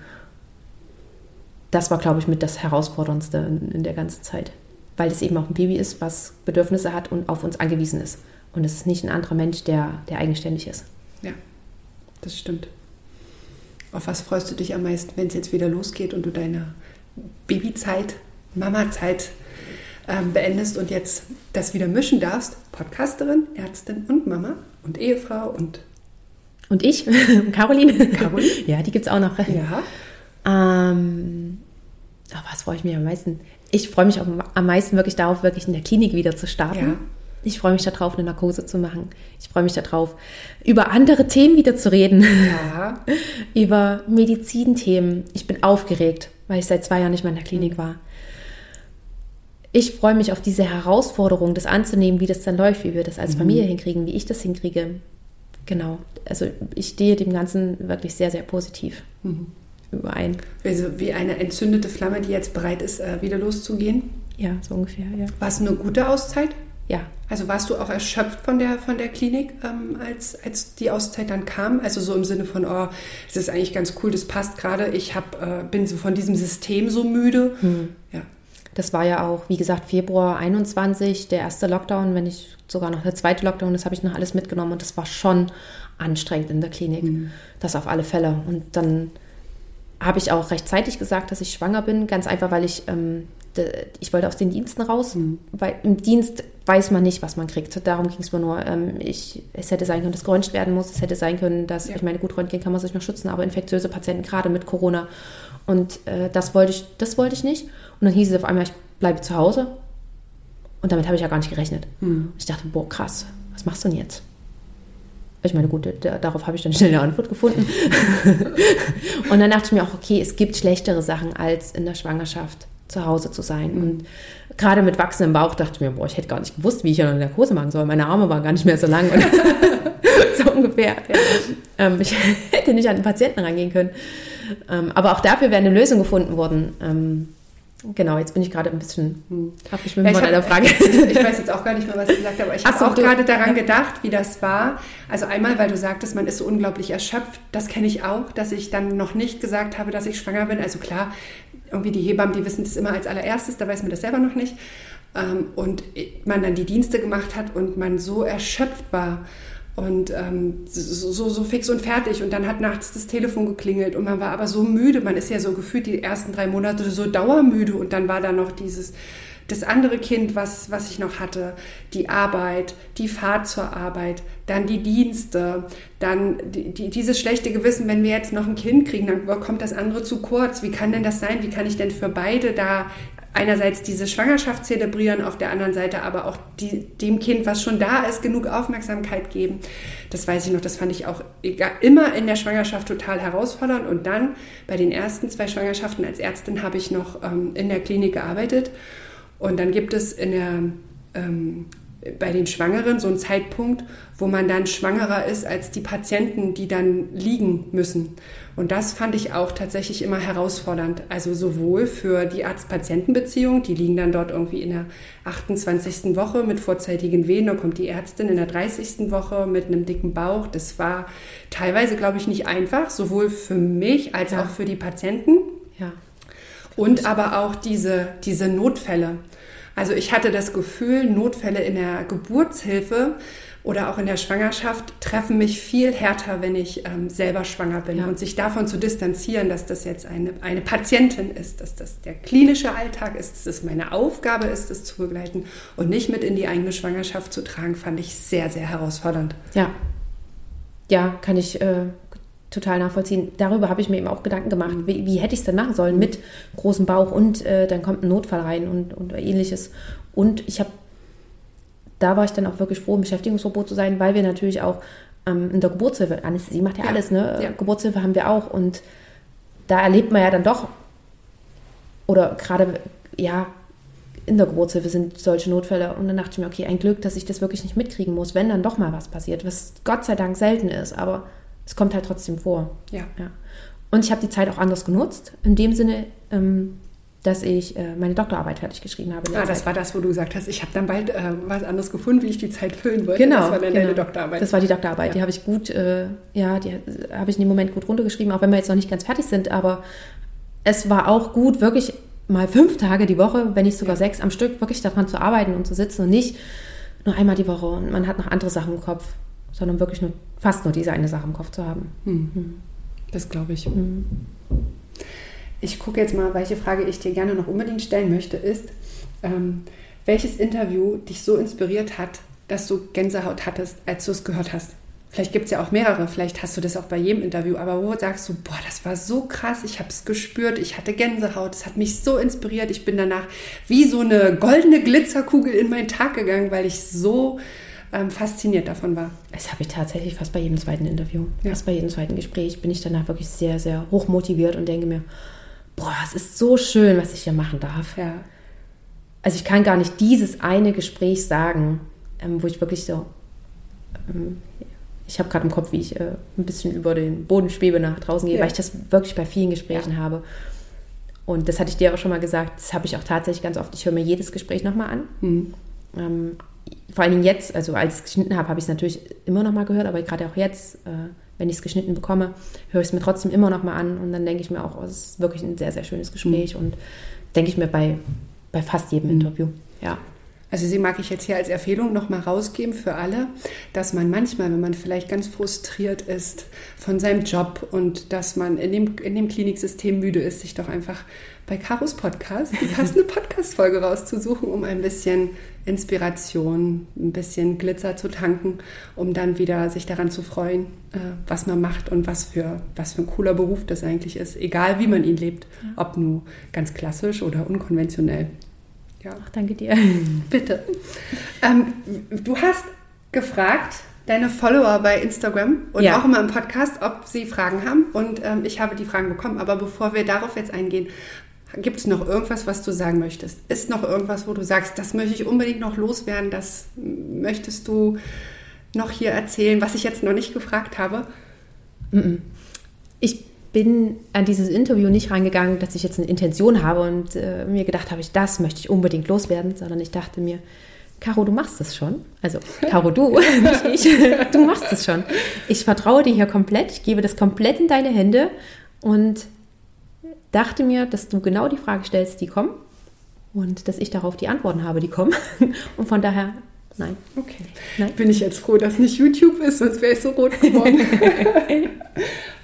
Das war, glaube ich, mit das Herausforderndste in, in der ganzen Zeit. Weil es eben auch ein Baby ist, was Bedürfnisse hat und auf uns angewiesen ist. Und es ist nicht ein anderer Mensch, der, der eigenständig ist. Ja das stimmt. Auf was freust du dich am meisten, wenn es jetzt wieder losgeht und du deine Babyzeit, Mamazeit ähm, beendest und jetzt das wieder mischen darfst? Podcasterin, Ärztin und Mama und Ehefrau und. Und ich, Caroline. Caroline? ja, die gibt es auch noch. Ja. Ähm, oh, was freue ich mich am meisten? Ich freue mich am meisten wirklich darauf, wirklich in der Klinik wieder zu starten. Ja. Ich freue mich darauf, eine Narkose zu machen. Ich freue mich darauf, über andere Themen wieder zu reden. Ja. über Medizinthemen. Ich bin aufgeregt, weil ich seit zwei Jahren nicht mehr in der Klinik mhm. war. Ich freue mich auf diese Herausforderung, das anzunehmen, wie das dann läuft, wie wir das als mhm. Familie hinkriegen, wie ich das hinkriege. Genau. Also ich stehe dem Ganzen wirklich sehr, sehr positiv mhm. Überein. Also wie eine entzündete Flamme, die jetzt bereit ist, äh, wieder loszugehen? Ja, so ungefähr, ja. War es eine gute Auszeit? ja. Also warst du auch erschöpft von der, von der Klinik, ähm, als, als die Auszeit dann kam? Also so im Sinne von, oh, es ist eigentlich ganz cool, das passt gerade. Ich hab, äh, bin so von diesem System so müde. Hm. Ja. Das war ja auch, wie gesagt, Februar 21, der erste Lockdown, wenn nicht sogar noch der zweite Lockdown, das habe ich noch alles mitgenommen und das war schon anstrengend in der Klinik. Hm. Das auf alle Fälle. Und dann habe ich auch rechtzeitig gesagt, dass ich schwanger bin, ganz einfach, weil ich ähm, ich wollte aus den Diensten raus, mhm. weil im Dienst weiß man nicht, was man kriegt. Darum ging es mir nur. Ähm, ich, es hätte sein können, dass geröntgt werden muss. Es hätte sein können, dass, ja. ich meine, gut, Röntgen kann man sich noch schützen, aber infektiöse Patienten, gerade mit Corona. Und äh, das, wollte ich, das wollte ich nicht. Und dann hieß es auf einmal, ich bleibe zu Hause. Und damit habe ich ja gar nicht gerechnet. Mhm. Ich dachte, boah, krass, was machst du denn jetzt? Ich meine, gut, darauf habe ich dann schnell eine Antwort gefunden. und dann dachte ich mir auch, okay, es gibt schlechtere Sachen als in der Schwangerschaft zu Hause zu sein. Mhm. Und gerade mit wachsendem Bauch dachte ich mir, boah, ich hätte gar nicht gewusst, wie ich eine Narkose machen soll. Meine Arme waren gar nicht mehr so lang. so ungefähr. Ähm, ich hätte nicht an den Patienten rangehen können. Ähm, aber auch dafür wäre eine Lösung gefunden worden. Ähm, Genau, jetzt bin ich gerade ein bisschen, hm. habe ich mir ja, mal einer Frage. ich weiß jetzt auch gar nicht mehr, was du gesagt hast, aber ich habe so, auch gerade daran gedacht, wie das war. Also einmal, weil du sagtest, man ist so unglaublich erschöpft. Das kenne ich auch, dass ich dann noch nicht gesagt habe, dass ich schwanger bin. Also klar, irgendwie die Hebammen, die wissen das immer als allererstes, da weiß man das selber noch nicht. Ähm, und man dann die Dienste gemacht hat und man so erschöpft war und ähm, so, so, fix und fertig. Und dann hat nachts das Telefon geklingelt und man war aber so müde. Man ist ja so gefühlt die ersten drei Monate so dauermüde. Und dann war da noch dieses, das andere Kind, was, was ich noch hatte, die Arbeit, die Fahrt zur Arbeit, dann die Dienste, dann die, die, dieses schlechte Gewissen, wenn wir jetzt noch ein Kind kriegen, dann kommt das andere zu kurz. Wie kann denn das sein? Wie kann ich denn für beide da einerseits diese Schwangerschaft zelebrieren, auf der anderen Seite aber auch die, dem Kind, was schon da ist, genug Aufmerksamkeit geben. Das weiß ich noch, das fand ich auch immer in der Schwangerschaft total herausfordernd. Und dann bei den ersten zwei Schwangerschaften als Ärztin habe ich noch ähm, in der Klinik gearbeitet. Und dann gibt es in der ähm, bei den Schwangeren so ein Zeitpunkt, wo man dann schwangerer ist als die Patienten, die dann liegen müssen. Und das fand ich auch tatsächlich immer herausfordernd. Also sowohl für die Arzt-Patienten-Beziehung, die liegen dann dort irgendwie in der 28. Woche mit vorzeitigen Wehen, dann kommt die Ärztin in der 30. Woche mit einem dicken Bauch. Das war teilweise, glaube ich, nicht einfach, sowohl für mich als ja. auch für die Patienten. Ja. Und aber auch diese, diese Notfälle. Also ich hatte das Gefühl, Notfälle in der Geburtshilfe oder auch in der Schwangerschaft treffen mich viel härter, wenn ich ähm, selber schwanger bin. Ja. Und sich davon zu distanzieren, dass das jetzt eine, eine Patientin ist, dass das der klinische Alltag ist, dass es meine Aufgabe ist, das zu begleiten und nicht mit in die eigene Schwangerschaft zu tragen, fand ich sehr, sehr herausfordernd. Ja. Ja, kann ich äh, total nachvollziehen. Darüber habe ich mir eben auch Gedanken gemacht. Mhm. Wie, wie hätte ich es denn machen sollen mit großem Bauch und äh, dann kommt ein Notfall rein und, und ähnliches. Und ich habe, da war ich dann auch wirklich froh, im Beschäftigungsverbot zu sein, weil wir natürlich auch ähm, in der Geburtshilfe, Anästhesie macht ja, ja. alles, ne? Ja. Geburtshilfe haben wir auch und da erlebt man ja dann doch, oder gerade, ja, in der Geburtshilfe sind solche Notfälle. Und dann dachte ich mir, okay, ein Glück, dass ich das wirklich nicht mitkriegen muss, wenn dann doch mal was passiert, was Gott sei Dank selten ist. Aber es kommt halt trotzdem vor. Ja. ja. Und ich habe die Zeit auch anders genutzt, in dem Sinne, ähm, dass ich äh, meine Doktorarbeit fertig geschrieben habe. Ah, das war das, wo du gesagt hast, ich habe dann bald äh, was anderes gefunden, wie ich die Zeit füllen wollte. Genau. Das war dann genau. deine Doktorarbeit. Das war die Doktorarbeit. Ja. Die habe ich gut, äh, ja, die habe ich in dem Moment gut runtergeschrieben, auch wenn wir jetzt noch nicht ganz fertig sind. Aber es war auch gut, wirklich mal fünf Tage die Woche, wenn nicht sogar ja. sechs am Stück, wirklich daran zu arbeiten und zu sitzen und nicht nur einmal die Woche und man hat noch andere Sachen im Kopf sondern wirklich nur fast nur diese eine Sache im Kopf zu haben. Hm. Hm. Das glaube ich. Hm. Ich gucke jetzt mal, welche Frage ich dir gerne noch unbedingt stellen möchte, ist, ähm, welches Interview dich so inspiriert hat, dass du Gänsehaut hattest, als du es gehört hast? Vielleicht gibt es ja auch mehrere, vielleicht hast du das auch bei jedem Interview, aber wo sagst du, boah, das war so krass, ich habe es gespürt, ich hatte Gänsehaut, es hat mich so inspiriert, ich bin danach wie so eine goldene Glitzerkugel in meinen Tag gegangen, weil ich so ähm, fasziniert davon war. Das habe ich tatsächlich fast bei jedem zweiten Interview, ja. fast bei jedem zweiten Gespräch bin ich danach wirklich sehr, sehr hoch motiviert und denke mir, boah, es ist so schön, was ich hier machen darf. Ja. Also ich kann gar nicht dieses eine Gespräch sagen, ähm, wo ich wirklich so, ähm, ich habe gerade im Kopf, wie ich äh, ein bisschen über den Boden schwebe nach draußen gehe, ja. weil ich das wirklich bei vielen Gesprächen ja. habe. Und das hatte ich dir auch schon mal gesagt, das habe ich auch tatsächlich ganz oft. Ich höre mir jedes Gespräch nochmal an. Mhm. Ähm, vor allen Dingen jetzt, also als ich es geschnitten habe, habe ich es natürlich immer noch mal gehört, aber gerade auch jetzt, äh, wenn ich es geschnitten bekomme, höre ich es mir trotzdem immer noch mal an und dann denke ich mir auch, oh, es ist wirklich ein sehr, sehr schönes Gespräch mhm. und denke ich mir bei, bei fast jedem mhm. Interview, ja. Also sie mag ich jetzt hier als Empfehlung nochmal rausgeben für alle, dass man manchmal, wenn man vielleicht ganz frustriert ist von seinem Job und dass man in dem, in dem Kliniksystem müde ist, sich doch einfach bei Karos Podcast die passende Podcast-Folge rauszusuchen, um ein bisschen Inspiration, ein bisschen Glitzer zu tanken, um dann wieder sich daran zu freuen, äh, was man macht und was für, was für ein cooler Beruf das eigentlich ist, egal wie man ihn lebt, ob nur ganz klassisch oder unkonventionell. Ja. Ach, danke dir. Bitte. Ähm, du hast gefragt, deine Follower bei Instagram und ja. auch immer im Podcast, ob sie Fragen haben. Und ähm, ich habe die Fragen bekommen. Aber bevor wir darauf jetzt eingehen, gibt es noch irgendwas, was du sagen möchtest? Ist noch irgendwas, wo du sagst, das möchte ich unbedingt noch loswerden, das möchtest du noch hier erzählen, was ich jetzt noch nicht gefragt habe? Ich bin an dieses Interview nicht reingegangen, dass ich jetzt eine Intention habe und äh, mir gedacht habe, ich, das möchte ich unbedingt loswerden, sondern ich dachte mir, Caro, du machst es schon. Also, Caro, du, nicht ich. Du machst es schon. Ich vertraue dir hier komplett. Ich gebe das komplett in deine Hände und dachte mir, dass du genau die Frage stellst, die kommen und dass ich darauf die Antworten habe, die kommen. Und von daher, nein. Okay. Nein? Bin ich jetzt froh, dass nicht YouTube ist, sonst wäre ich so rot geworden.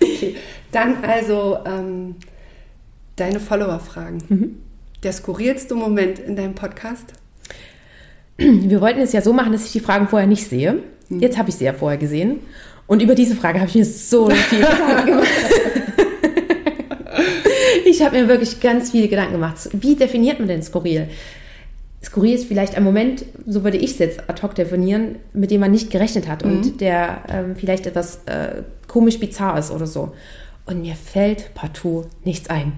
okay. Dann also ähm, deine Follower-Fragen. Mhm. Der skurrilste Moment in deinem Podcast? Wir wollten es ja so machen, dass ich die Fragen vorher nicht sehe. Mhm. Jetzt habe ich sie ja vorher gesehen. Und über diese Frage habe ich mir so viel Gedanken gemacht. ich habe mir wirklich ganz viele Gedanken gemacht. Wie definiert man denn skurril? Skurril ist vielleicht ein Moment, so würde ich es jetzt ad hoc definieren, mit dem man nicht gerechnet hat mhm. und der ähm, vielleicht etwas äh, komisch bizarr ist oder so. Und mir fällt partout nichts ein.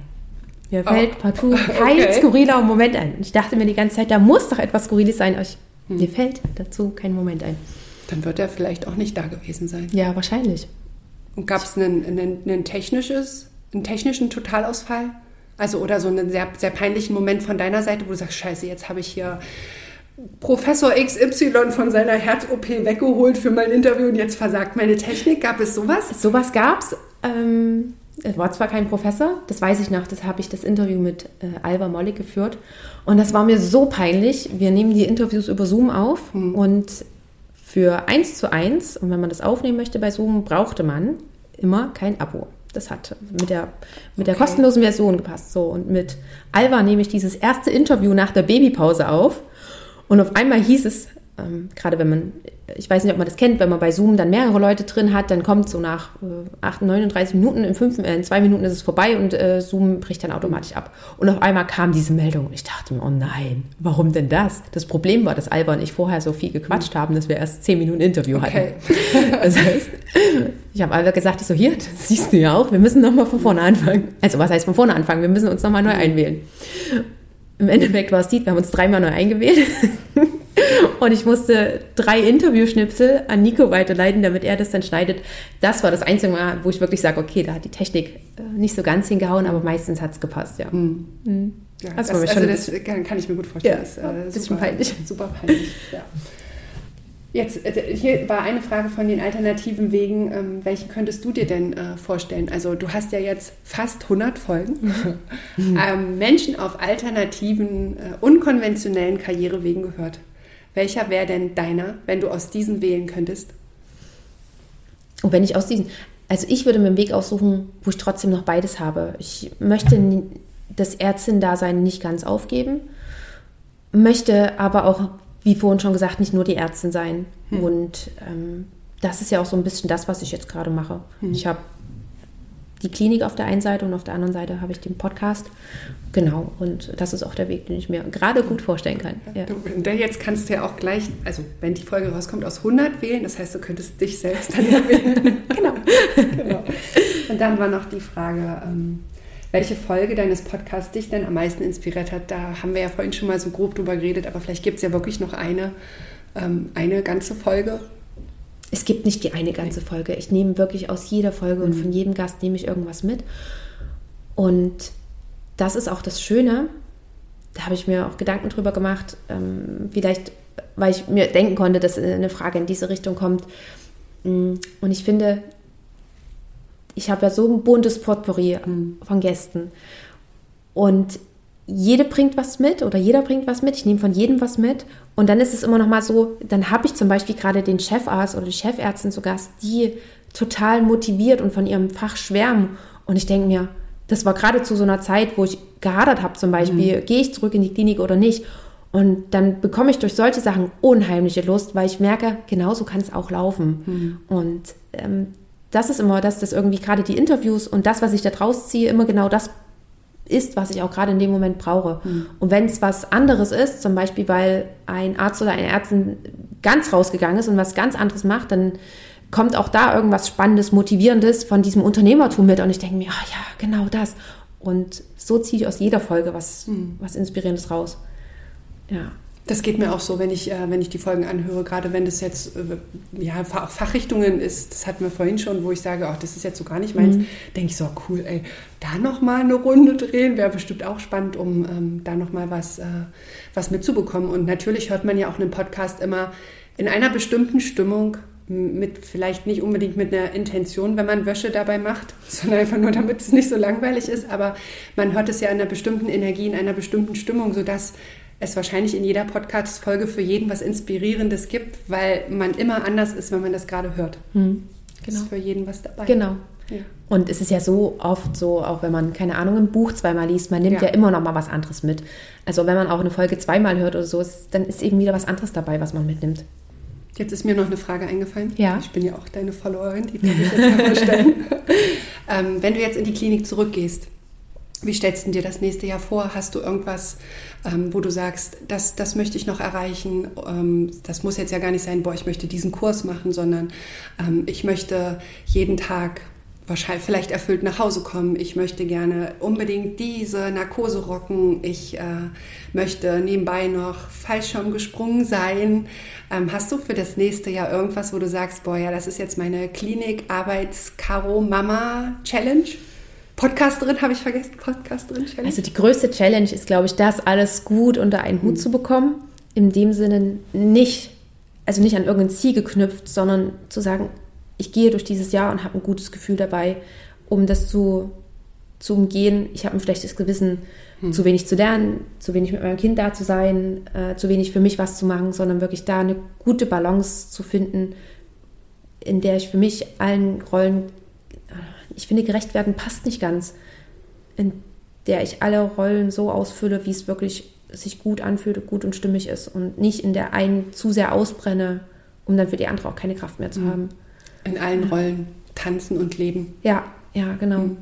Mir oh. fällt partout kein okay. skurriler Moment ein. Und ich dachte mir die ganze Zeit, da muss doch etwas Skurriles sein. Ich, hm. Mir fällt dazu kein Moment ein. Dann wird er vielleicht auch nicht da gewesen sein. Ja, wahrscheinlich. Und gab es einen, technisches, einen technischen Totalausfall? Also oder so einen sehr, sehr peinlichen Moment von deiner Seite, wo du sagst, scheiße, jetzt habe ich hier Professor XY von seiner Herz-OP weggeholt für mein Interview und jetzt versagt meine Technik. Gab es sowas? Sowas gab es. Ähm, es war zwar kein Professor, das weiß ich noch, das habe ich das Interview mit äh, Alba Mollig geführt. Und das war mir so peinlich. Wir nehmen die Interviews über Zoom auf mhm. und für eins zu eins, und wenn man das aufnehmen möchte bei Zoom, brauchte man immer kein Abo. Das hat mit der, mit der kostenlosen Version gepasst. So, und mit Alva nehme ich dieses erste Interview nach der Babypause auf. Und auf einmal hieß es, ähm, gerade wenn man, ich weiß nicht, ob man das kennt, wenn man bei Zoom dann mehrere Leute drin hat, dann kommt so nach äh, 8, 39 Minuten, in, fünf, äh, in zwei Minuten ist es vorbei und äh, Zoom bricht dann automatisch ab. Und auf einmal kam diese Meldung und ich dachte mir, oh nein, warum denn das? Das Problem war, dass Alba und ich vorher so viel gequatscht haben, dass wir erst 10 Minuten Interview okay. hatten. das heißt, ich habe Alba gesagt, ich so, hier, das siehst du ja auch, wir müssen nochmal von vorne anfangen. Also was heißt von vorne anfangen? Wir müssen uns nochmal neu einwählen. Im Endeffekt war es die, wir haben uns dreimal neu eingewählt. Und ich musste drei Interviewschnipsel an Nico weiterleiten, damit er das dann schneidet. Das war das einzige Mal, wo ich wirklich sage, okay, da hat die Technik äh, nicht so ganz hingehauen, aber meistens hat es gepasst, ja. Mhm. Mhm. ja das, das, also das kann ich mir gut vorstellen. Ja, das ist äh, super, peinlich. Super peinlich, ja. Jetzt, äh, hier war eine Frage von den alternativen Wegen. Ähm, welche könntest du dir denn äh, vorstellen? Also du hast ja jetzt fast 100 Folgen. Mhm. ähm, Menschen auf alternativen, äh, unkonventionellen Karrierewegen gehört. Welcher wäre denn deiner, wenn du aus diesen wählen könntest? Und wenn ich aus diesen, also ich würde mir einen Weg aussuchen, wo ich trotzdem noch beides habe. Ich möchte das Ärztin-Dasein nicht ganz aufgeben, möchte aber auch, wie vorhin schon gesagt, nicht nur die Ärztin sein. Hm. Und ähm, das ist ja auch so ein bisschen das, was ich jetzt gerade mache. Hm. Ich habe die Klinik auf der einen Seite und auf der anderen Seite habe ich den Podcast. Genau, und das ist auch der Weg, den ich mir gerade gut vorstellen kann. Ja. Du, jetzt kannst du ja auch gleich, also wenn die Folge rauskommt, aus 100 wählen. Das heißt, du könntest dich selbst dann wählen. genau. genau. Und dann war noch die Frage, ähm, welche Folge deines Podcasts dich denn am meisten inspiriert hat. Da haben wir ja vorhin schon mal so grob drüber geredet, aber vielleicht gibt es ja wirklich noch eine, ähm, eine ganze Folge, es gibt nicht die eine ganze Folge. Ich nehme wirklich aus jeder Folge mhm. und von jedem Gast nehme ich irgendwas mit. Und das ist auch das Schöne. Da habe ich mir auch Gedanken drüber gemacht. Ähm, vielleicht, weil ich mir denken konnte, dass eine Frage in diese Richtung kommt. Mm, und ich finde, ich habe ja so ein buntes Potpourri mhm. von Gästen. Und jede bringt was mit oder jeder bringt was mit. Ich nehme von jedem was mit. Und dann ist es immer noch mal so, dann habe ich zum Beispiel gerade den Chefarzt oder die Chefärztin zu Gast, die total motiviert und von ihrem Fach schwärmen. Und ich denke mir, das war gerade zu so einer Zeit, wo ich gehadert habe zum Beispiel, mhm. gehe ich zurück in die Klinik oder nicht. Und dann bekomme ich durch solche Sachen unheimliche Lust, weil ich merke, genauso kann es auch laufen. Mhm. Und ähm, das ist immer das, dass irgendwie gerade die Interviews und das, was ich da draus ziehe, immer genau das ist, was ich auch gerade in dem Moment brauche. Mhm. Und wenn es was anderes ist, zum Beispiel weil ein Arzt oder eine Ärztin ganz rausgegangen ist und was ganz anderes macht, dann kommt auch da irgendwas Spannendes, Motivierendes von diesem Unternehmertum mit. Und ich denke mir, ach ja, genau das. Und so ziehe ich aus jeder Folge was, mhm. was Inspirierendes raus. Ja. Das geht mir auch so, wenn ich, äh, wenn ich die Folgen anhöre, gerade wenn das jetzt äh, ja, Fachrichtungen ist, das hatten wir vorhin schon, wo ich sage, ach, das ist jetzt so gar nicht meins, mhm. denke ich so, cool, ey, da nochmal eine Runde drehen, wäre bestimmt auch spannend, um ähm, da nochmal was, äh, was mitzubekommen. Und natürlich hört man ja auch einen Podcast immer in einer bestimmten Stimmung mit vielleicht nicht unbedingt mit einer Intention, wenn man Wäsche dabei macht, sondern einfach nur, damit es nicht so langweilig ist. Aber man hört es ja in einer bestimmten Energie, in einer bestimmten Stimmung, sodass es wahrscheinlich in jeder Podcast-Folge für jeden was Inspirierendes gibt, weil man immer anders ist, wenn man das gerade hört. Hm, genau. Ist für jeden was dabei. Genau. Ja. Und es ist ja so oft so, auch wenn man, keine Ahnung, ein Buch zweimal liest, man nimmt ja, ja immer noch mal was anderes mit. Also wenn man auch eine Folge zweimal hört oder so, ist, dann ist eben wieder was anderes dabei, was man mitnimmt. Jetzt ist mir noch eine Frage eingefallen. Ja. Ich bin ja auch deine Followerin, die darf ich jetzt mal stellen. ähm, wenn du jetzt in die Klinik zurückgehst, Wie stellst du dir das nächste Jahr vor? Hast du irgendwas, ähm, wo du sagst, das, das möchte ich noch erreichen? Ähm, das muss jetzt ja gar nicht sein, boah, ich möchte diesen Kurs machen, sondern ähm, ich möchte jeden Tag wahrscheinlich vielleicht erfüllt nach Hause kommen. Ich möchte gerne unbedingt diese Narkose rocken. Ich äh, möchte nebenbei noch Fallschirm gesprungen sein. Ähm, hast du für das nächste Jahr irgendwas, wo du sagst, boah, ja, das ist jetzt meine Klinik-Arbeits-Karo-Mama-Challenge? Podcasterin habe ich vergessen, Podcasterin Challenge. Also die größte Challenge ist, glaube ich, das alles gut unter einen Hut mhm. zu bekommen. In dem Sinne nicht, also nicht an irgendein Ziel geknüpft, sondern zu sagen, ich gehe durch dieses Jahr und habe ein gutes Gefühl dabei, um das zu, zu umgehen. Ich habe ein schlechtes Gewissen, hm. zu wenig zu lernen, zu wenig mit meinem Kind da zu sein, äh, zu wenig für mich was zu machen, sondern wirklich da eine gute Balance zu finden, in der ich für mich allen Rollen, ich finde, gerecht werden passt nicht ganz, in der ich alle Rollen so ausfülle, wie es wirklich sich gut anfühlt, gut und stimmig ist und nicht in der einen zu sehr ausbrenne, um dann für die andere auch keine Kraft mehr zu mhm. haben. In allen Rollen tanzen und leben. Ja, ja, genau. Mhm.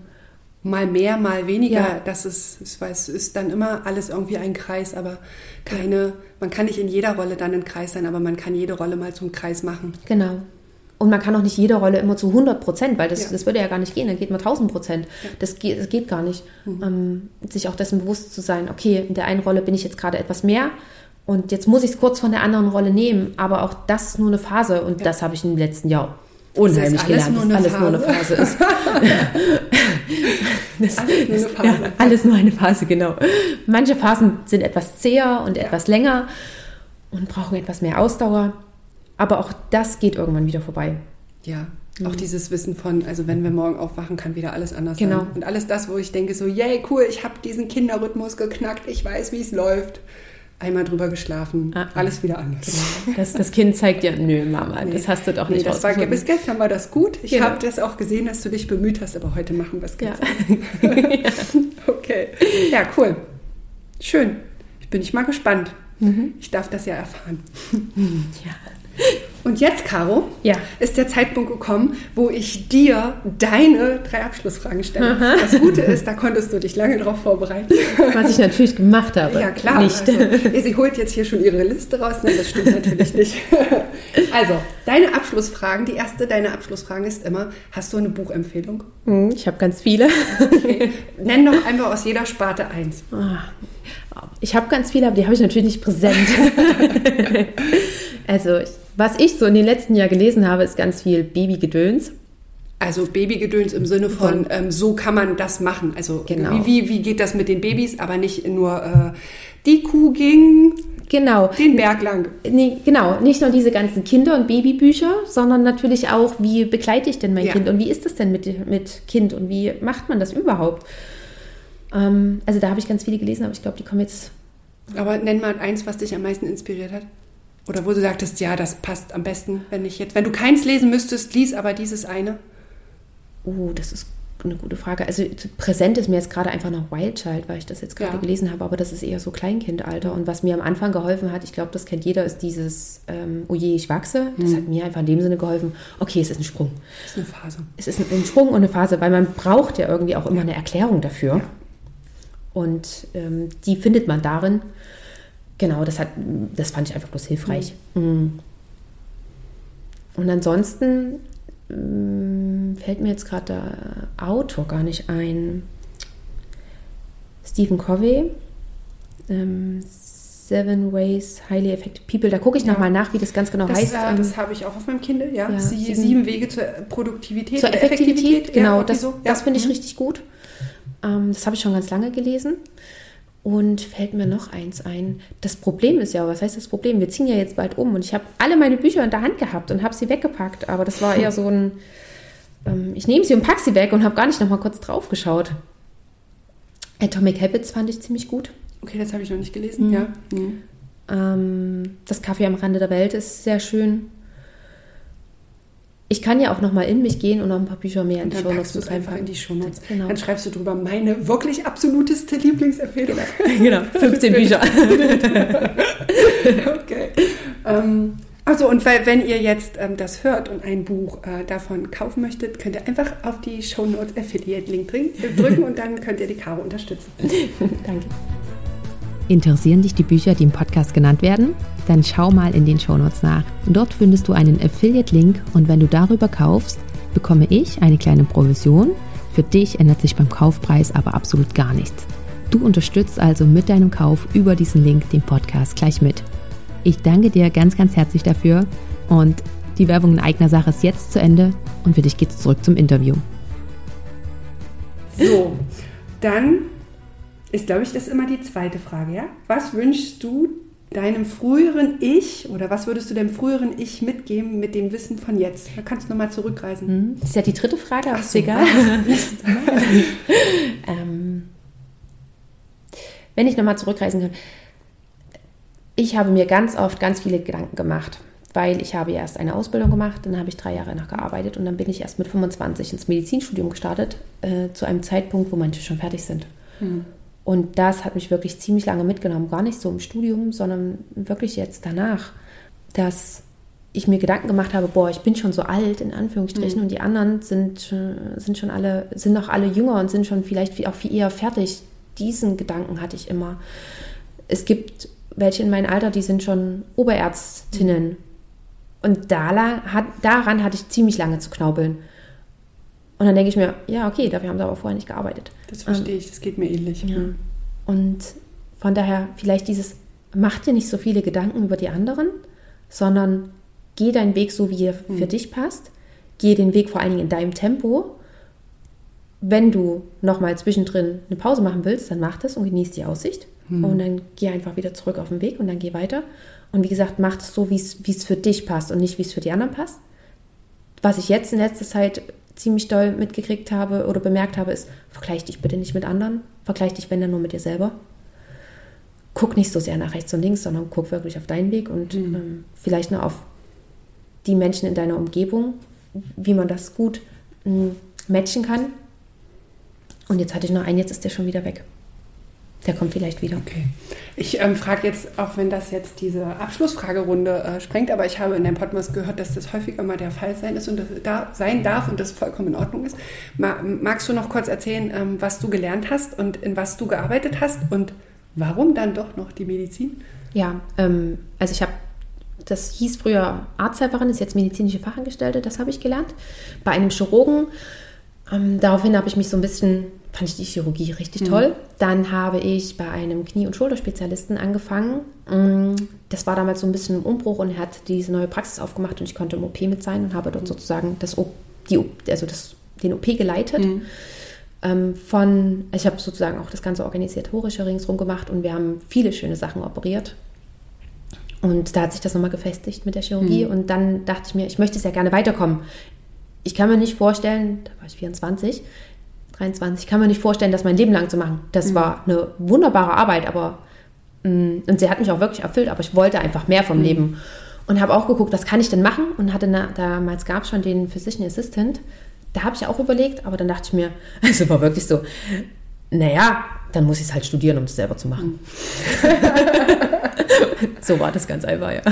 Mal mehr, mal weniger. Ja. Das ist, ich weiß, ist dann immer alles irgendwie ein Kreis, aber keine, man kann nicht in jeder Rolle dann ein Kreis sein, aber man kann jede Rolle mal zum Kreis machen. Genau. Und man kann auch nicht jede Rolle immer zu 100 Prozent, weil das, ja. das würde ja gar nicht gehen, dann geht man 1000 Prozent. Ja. Das, geht, das geht gar nicht. Mhm. Ähm, sich auch dessen bewusst zu sein, okay, in der einen Rolle bin ich jetzt gerade etwas mehr und jetzt muss ich es kurz von der anderen Rolle nehmen, aber auch das ist nur eine Phase und ja. das habe ich im letzten Jahr unheimlich gelernt, dass alles nur eine Phase ist. das, alles, nur eine Phase. Alles nur eine Phase, genau. Manche Phasen sind etwas zäher und etwas länger und brauchen etwas mehr Ausdauer. Aber auch das geht irgendwann wieder vorbei. Ja, auch mhm. dieses Wissen von, also wenn wir morgen aufwachen, kann wieder alles anders genau. sein. Und alles das, wo ich denke, so, yay, cool, ich habe diesen Kinderrhythmus geknackt, ich weiß, wie es läuft einmal drüber geschlafen, ah, alles wieder anders. Genau. Das, das Kind zeigt dir, nö, Mama, nee. das hast du doch nicht nee, das war, Bis gestern war das gut. Ich genau. habe das auch gesehen, dass du dich bemüht hast, aber heute machen wir es ganz ja. okay. Ja, cool. Schön. Ich bin ich mal gespannt. Mhm. Ich darf das ja erfahren. Ja. Und jetzt, Caro, ja. ist der Zeitpunkt gekommen, wo ich dir deine drei Abschlussfragen stelle. Aha. Das Gute ist, da konntest du dich lange darauf vorbereiten. Was ich natürlich gemacht habe. Ja, klar. Nicht. Also, sie holt jetzt hier schon ihre Liste raus. Nein, das stimmt natürlich nicht. Also, deine Abschlussfragen, die erste deiner Abschlussfragen ist immer, hast du eine Buchempfehlung? Hm, ich habe ganz viele. Okay. Nenn doch einfach aus jeder Sparte eins. Ah, ich habe ganz viele, aber die habe ich natürlich nicht präsent. also, was ich so in den letzten Jahren gelesen habe, ist ganz viel Babygedöns. Also Babygedöns im Sinne von, ähm, so kann man das machen. Also genau. wie, wie, wie geht das mit den Babys, aber nicht nur äh, die Kuh ging genau. den Berg lang. Nee, genau, nicht nur diese ganzen Kinder- und Babybücher, sondern natürlich auch, wie begleite ich denn mein ja. Kind und wie ist das denn mit, mit Kind und wie macht man das überhaupt? Ähm, also da habe ich ganz viele gelesen, aber ich glaube, die kommen jetzt. Aber nenn mal eins, was dich am meisten inspiriert hat. Oder wo du sagtest, ja, das passt am besten, wenn ich jetzt, wenn du keins lesen müsstest, lies aber dieses eine. Oh, das ist eine gute Frage. Also präsent ist mir jetzt gerade einfach noch Wild Child, weil ich das jetzt gerade ja. gelesen habe, aber das ist eher so Kleinkindalter. Und was mir am Anfang geholfen hat, ich glaube, das kennt jeder, ist dieses ähm, Oh je, ich wachse. Das mhm. hat mir einfach in dem Sinne geholfen, okay, es ist ein Sprung. Es ist eine Phase. Es ist ein, ein Sprung und eine Phase, weil man braucht ja irgendwie auch immer eine Erklärung dafür. Ja. Und ähm, die findet man darin. Genau, das, hat, das fand ich einfach bloß hilfreich. Mhm. Und ansonsten mh, fällt mir jetzt gerade der Autor gar nicht ein. Stephen Covey, ähm, Seven Ways Highly Effective People. Da gucke ich ja. nochmal nach, wie das ganz genau das, heißt. Äh, das habe ich auch auf meinem Kind, ja. ja Sie, sieben, sieben, Wege zur Produktivität. Zur Effektivität, Effektivität. genau. Ja, das, so. das finde ich richtig gut. Ähm, das habe ich schon ganz lange gelesen. Und fällt mir noch eins ein. Das Problem ist ja, was heißt das Problem? Wir ziehen ja jetzt bald um und ich habe alle meine Bücher in der Hand gehabt und habe sie weggepackt. Aber das war eher so ein, ähm, ich nehme sie und packe sie weg und habe gar nicht noch mal kurz drauf geschaut. Atomic Habits fand ich ziemlich gut. Okay, das habe ich noch nicht gelesen, mhm. ja. Mhm. Ähm, das Kaffee am Rande der Welt ist sehr schön ich kann ja auch noch mal in mich gehen und noch ein paar Bücher mehr in die Shownotes mit einfach in die Shownotes. Genau. Dann schreibst du drüber meine wirklich absoluteste Lieblingsempfehlung. Genau, 15 Bücher. okay. Ähm, Also und weil, wenn ihr jetzt ähm, das hört und ein Buch äh, davon kaufen möchtet, könnt ihr einfach auf die Show Notes Affiliate Link drücken und dann könnt ihr die Caro unterstützen. Danke. Interessieren dich die Bücher, die im Podcast genannt werden? Dann schau mal in den Show Notes nach. Dort findest du einen Affiliate-Link und wenn du darüber kaufst, bekomme ich eine kleine Provision. Für dich ändert sich beim Kaufpreis aber absolut gar nichts. Du unterstützt also mit deinem Kauf über diesen Link den Podcast gleich mit. Ich danke dir ganz, ganz herzlich dafür und die Werbung in eigener Sache ist jetzt zu Ende und für dich geht's zurück zum Interview. So, dann ist, glaube ich, das immer die zweite Frage, ja? Was wünschst du deinem früheren Ich oder was würdest du dem früheren Ich mitgeben mit dem Wissen von jetzt? Da kannst du nochmal zurückreisen. Hm, das ist ja die dritte Frage, aber ist egal. ähm, wenn ich nochmal zurückreisen kann, ich habe mir ganz oft ganz viele Gedanken gemacht, weil ich habe erst eine Ausbildung gemacht, dann habe ich drei Jahre nachgearbeitet und dann bin ich erst mit 25 ins Medizinstudium gestartet, äh, zu einem Zeitpunkt, wo manche schon fertig sind. Hm. Und das hat mich wirklich ziemlich lange mitgenommen, gar nicht so im Studium, sondern wirklich jetzt danach, dass ich mir Gedanken gemacht habe, boah, ich bin schon so alt, in Anführungsstrichen, mhm. und die anderen sind, sind schon alle, sind noch alle jünger und sind schon vielleicht auch viel eher fertig. Diesen Gedanken hatte ich immer. Es gibt welche in meinem Alter, die sind schon Oberärztinnen. Und da, hat, daran hatte ich ziemlich lange zu knaubeln. Und dann denke ich mir, ja, okay, dafür haben sie aber vorher nicht gearbeitet. Das verstehe ich, das geht mir ähnlich. Ja. Und von daher vielleicht dieses, mach dir nicht so viele Gedanken über die anderen, sondern geh deinen Weg so, wie er für mhm. dich passt. Geh den Weg vor allen Dingen in deinem Tempo. Wenn du nochmal zwischendrin eine Pause machen willst, dann mach das und genieß die Aussicht. Mhm. Und dann geh einfach wieder zurück auf den Weg und dann geh weiter. Und wie gesagt, mach es so, wie es für dich passt und nicht, wie es für die anderen passt. Was ich jetzt in letzter Zeit ziemlich doll mitgekriegt habe oder bemerkt habe, ist, vergleich dich bitte nicht mit anderen. Vergleich dich, wenn dann nur mit dir selber. Guck nicht so sehr nach rechts und links, sondern guck wirklich auf deinen Weg und mhm. ähm, vielleicht nur auf die Menschen in deiner Umgebung, wie man das gut ähm, matchen kann. Und jetzt hatte ich noch einen, jetzt ist der schon wieder weg. Der kommt vielleicht wieder. Okay. Ich ähm, frage jetzt, auch wenn das jetzt diese Abschlussfragerunde äh, sprengt, aber ich habe in dem Podcast gehört, dass das häufiger mal der Fall sein ist und das da sein darf und das vollkommen in Ordnung ist. Ma magst du noch kurz erzählen, ähm, was du gelernt hast und in was du gearbeitet hast und warum dann doch noch die Medizin? Ja, ähm, also ich habe das hieß früher Arzthelferin, ist jetzt medizinische Fachangestellte, das habe ich gelernt. Bei einem Chirurgen. Ähm, daraufhin habe ich mich so ein bisschen fand ich die Chirurgie richtig mhm. toll. Dann habe ich bei einem Knie- und Schulterspezialisten angefangen. Mm, das war damals so ein bisschen im Umbruch und er hat diese neue Praxis aufgemacht und ich konnte im OP mit sein und habe dort sozusagen das, die, also das, den OP geleitet. Mhm. Ähm, von, ich habe sozusagen auch das ganze Organisatorische ringsherum gemacht und wir haben viele schöne Sachen operiert. Und da hat sich das nochmal gefestigt mit der Chirurgie. Mhm. Und dann dachte ich mir, ich möchte sehr gerne weiterkommen. Ich kann mir nicht vorstellen, da war ich 24, 23. Ich kann mir nicht vorstellen, das mein Leben lang zu machen. Das mhm. war eine wunderbare Arbeit, aber mm, und sie hat mich auch wirklich erfüllt, aber ich wollte einfach mehr vom mhm. Leben. Und habe auch geguckt, was kann ich denn machen? Und hatte na, damals gab es schon den Physician Assistant. Da habe ich auch überlegt, aber dann dachte ich mir, also war wirklich so, naja, dann muss ich es halt studieren, um es selber zu machen. so war das ganz einfach, ja.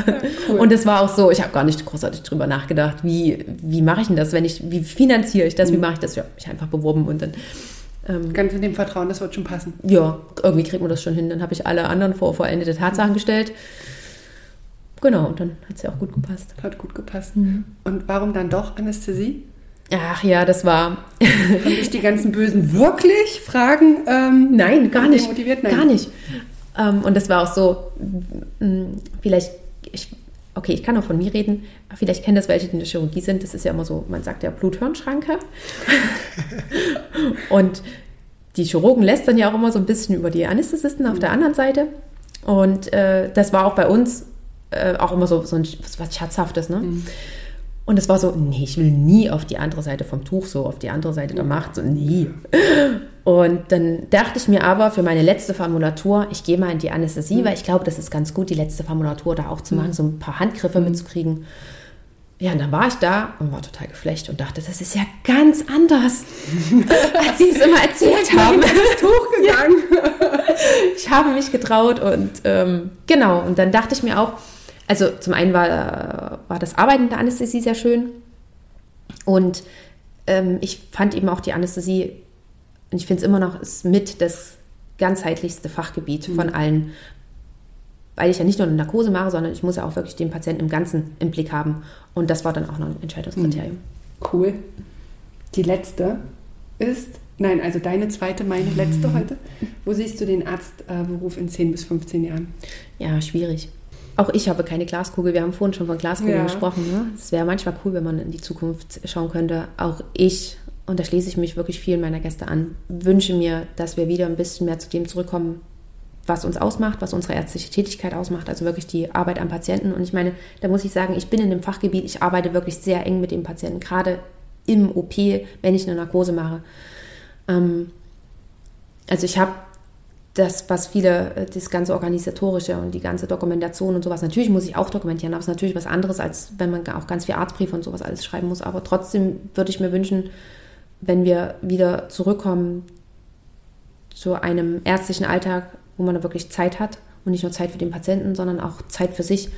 Cool. Und es war auch so, ich habe gar nicht großartig drüber nachgedacht, wie, wie mache ich denn das, wenn ich, wie finanziere ich das, mhm. wie mache ich das? Ja, ich einfach beworben und dann. Ähm, Ganz in dem Vertrauen, das wird schon passen. Ja, irgendwie kriegt man das schon hin. Dann habe ich alle anderen vor vollendete Tatsachen mhm. gestellt. Genau, und dann hat es ja auch gut gepasst. Hat gut gepasst. Mhm. Und warum dann doch Anästhesie? Ach ja, das war. Haben dich die ganzen Bösen wirklich Fragen? Ähm, Nein, gar nicht. Motiviert? Nein. Gar nicht. Ähm, und das war auch so, mm, vielleicht, ich, okay, ich kann auch von mir reden, vielleicht kennen das welche, die in der Chirurgie sind. Das ist ja immer so, man sagt ja Blut-Hirn-Schranke. und die Chirurgen lästern ja auch immer so ein bisschen über die Anästhesisten auf der anderen Seite. Und äh, das war auch bei uns äh, auch immer so, so ein, was Scherzhaftes, ne? Mhm. Und es war so, nee, ich will nie auf die andere Seite vom Tuch, so auf die andere Seite der Macht, so nie. Und dann dachte ich mir aber für meine letzte Formulatur, ich gehe mal in die Anästhesie, mhm. weil ich glaube, das ist ganz gut, die letzte Formulatur da auch zu machen, mhm. so ein paar Handgriffe mhm. mitzukriegen. Ja, und dann war ich da und war total geflecht und dachte, das ist ja ganz anders, als sie es immer erzählt haben. Ich bin hochgegangen. ich habe mich getraut und ähm, genau. Und dann dachte ich mir auch, also zum einen war, war das Arbeiten in der Anästhesie sehr schön und ähm, ich fand eben auch die Anästhesie, und ich finde es immer noch, ist mit das ganzheitlichste Fachgebiet mhm. von allen, weil ich ja nicht nur eine Narkose mache, sondern ich muss ja auch wirklich den Patienten im Ganzen im Blick haben. Und das war dann auch noch ein Entscheidungskriterium. Mhm. Cool. Die letzte ist, nein, also deine zweite, meine letzte heute. Wo siehst du den Arztberuf in 10 bis 15 Jahren? Ja, schwierig. Auch ich habe keine Glaskugel. Wir haben vorhin schon von Glaskugel ja. gesprochen. Ne? Es wäre manchmal cool, wenn man in die Zukunft schauen könnte. Auch ich, und da schließe ich mich wirklich vielen meiner Gäste an, wünsche mir, dass wir wieder ein bisschen mehr zu dem zurückkommen, was uns ausmacht, was unsere ärztliche Tätigkeit ausmacht, also wirklich die Arbeit am Patienten. Und ich meine, da muss ich sagen, ich bin in dem Fachgebiet, ich arbeite wirklich sehr eng mit dem Patienten, gerade im OP, wenn ich eine Narkose mache. Ähm, also ich habe das, was viele, äh, das ganze Organisatorische und die ganze Dokumentation und sowas, natürlich muss ich auch dokumentieren, aber es ist natürlich was anderes, als wenn man auch ganz viel Arztbriefe und sowas alles schreiben muss. Aber trotzdem würde ich mir wünschen, wenn wir wieder zurückkommen zu einem ärztlichen Alltag, wo man wirklich Zeit hat und nicht nur Zeit für den Patienten, sondern auch Zeit für sich,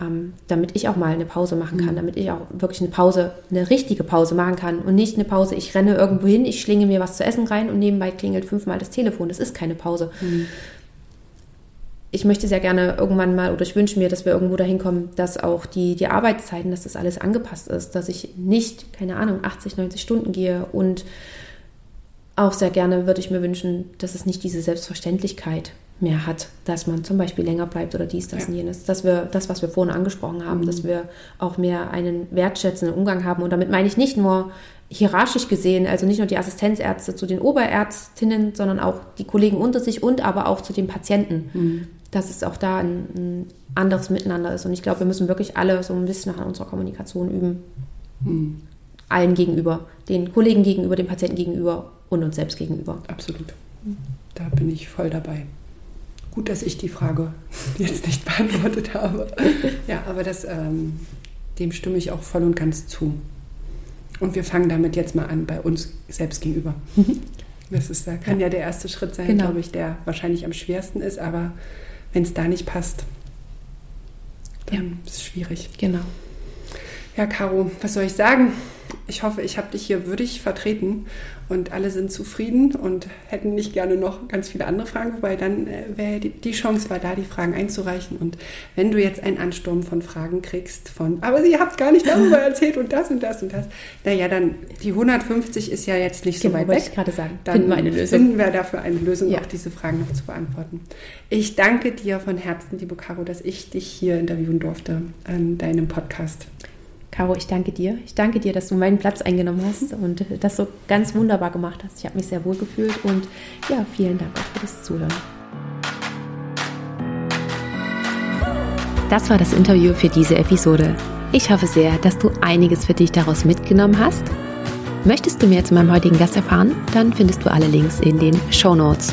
ähm, damit ich auch mal eine Pause machen kann, mhm. damit ich auch wirklich eine Pause, eine richtige Pause machen kann und nicht eine Pause, ich renne irgendwo hin, ich schlinge mir was zu essen rein und nebenbei klingelt fünfmal das Telefon. Das ist keine Pause. Mhm. Ich möchte sehr gerne irgendwann mal oder ich wünsche mir, dass wir irgendwo dahin kommen, dass auch die, die Arbeitszeiten, dass das alles angepasst ist, dass ich nicht, keine Ahnung, 80, 90 Stunden gehe und auch sehr gerne würde ich mir wünschen, dass es nicht diese Selbstverständlichkeit mehr hat, dass man zum Beispiel länger bleibt oder dies, das ja. und jenes. Dass wir das, was wir vorhin angesprochen haben, mhm. dass wir auch mehr einen wertschätzenden Umgang haben. Und damit meine ich nicht nur hierarchisch gesehen, also nicht nur die Assistenzärzte zu den Oberärztinnen, sondern auch die Kollegen unter sich und aber auch zu den Patienten. Mhm. Dass es auch da ein, ein, anderes Miteinander ist. Und ich glaube, wir müssen wirklich alle so ein bisschen nach unserer Kommunikation üben. Mhm. Allen gegenüber, den Kollegen gegenüber, den Patienten gegenüber und uns selbst gegenüber. Absolut. Da bin ich voll dabei. Gut, dass ich die Frage jetzt nicht beantwortet habe. Ja, aber das, ähm, dem stimme ich auch voll und ganz zu. Und wir fangen damit jetzt mal an, bei uns selbst gegenüber. Das ist, da kann ja, ja der erste Schritt sein, genau. glaube ich, der wahrscheinlich am schwersten ist, aber wenn es da nicht passt, dann ja. ist es schwierig. Genau. Ja, Caro, was soll ich sagen? Ich hoffe, ich habe dich hier würdig vertreten und alle sind zufrieden und hätten nicht gerne noch ganz viele andere Fragen, wobei dann äh, wäre die, die, Chance war da, die Fragen einzureichen. Und wenn du jetzt einen Ansturm von Fragen kriegst, von, aber sie habt gar nicht darüber erzählt und das und das und das, naja, dann die 150 ist ja jetzt nicht genau, so weit weg. Ich gerade sagen. Dann finden wir eine Lösung. Finden wir dafür eine Lösung, ja. auch diese Fragen noch zu beantworten. Ich danke dir von Herzen, liebe Caro, dass ich dich hier interviewen durfte an deinem Podcast. Caro, ich danke dir. Ich danke dir, dass du meinen Platz eingenommen hast und das so ganz wunderbar gemacht hast. Ich habe mich sehr wohl gefühlt und ja, vielen Dank auch für das Zuhören. Das war das Interview für diese Episode. Ich hoffe sehr, dass du einiges für dich daraus mitgenommen hast. Möchtest du mehr zu meinem heutigen Gast erfahren? Dann findest du alle Links in den Show Notes.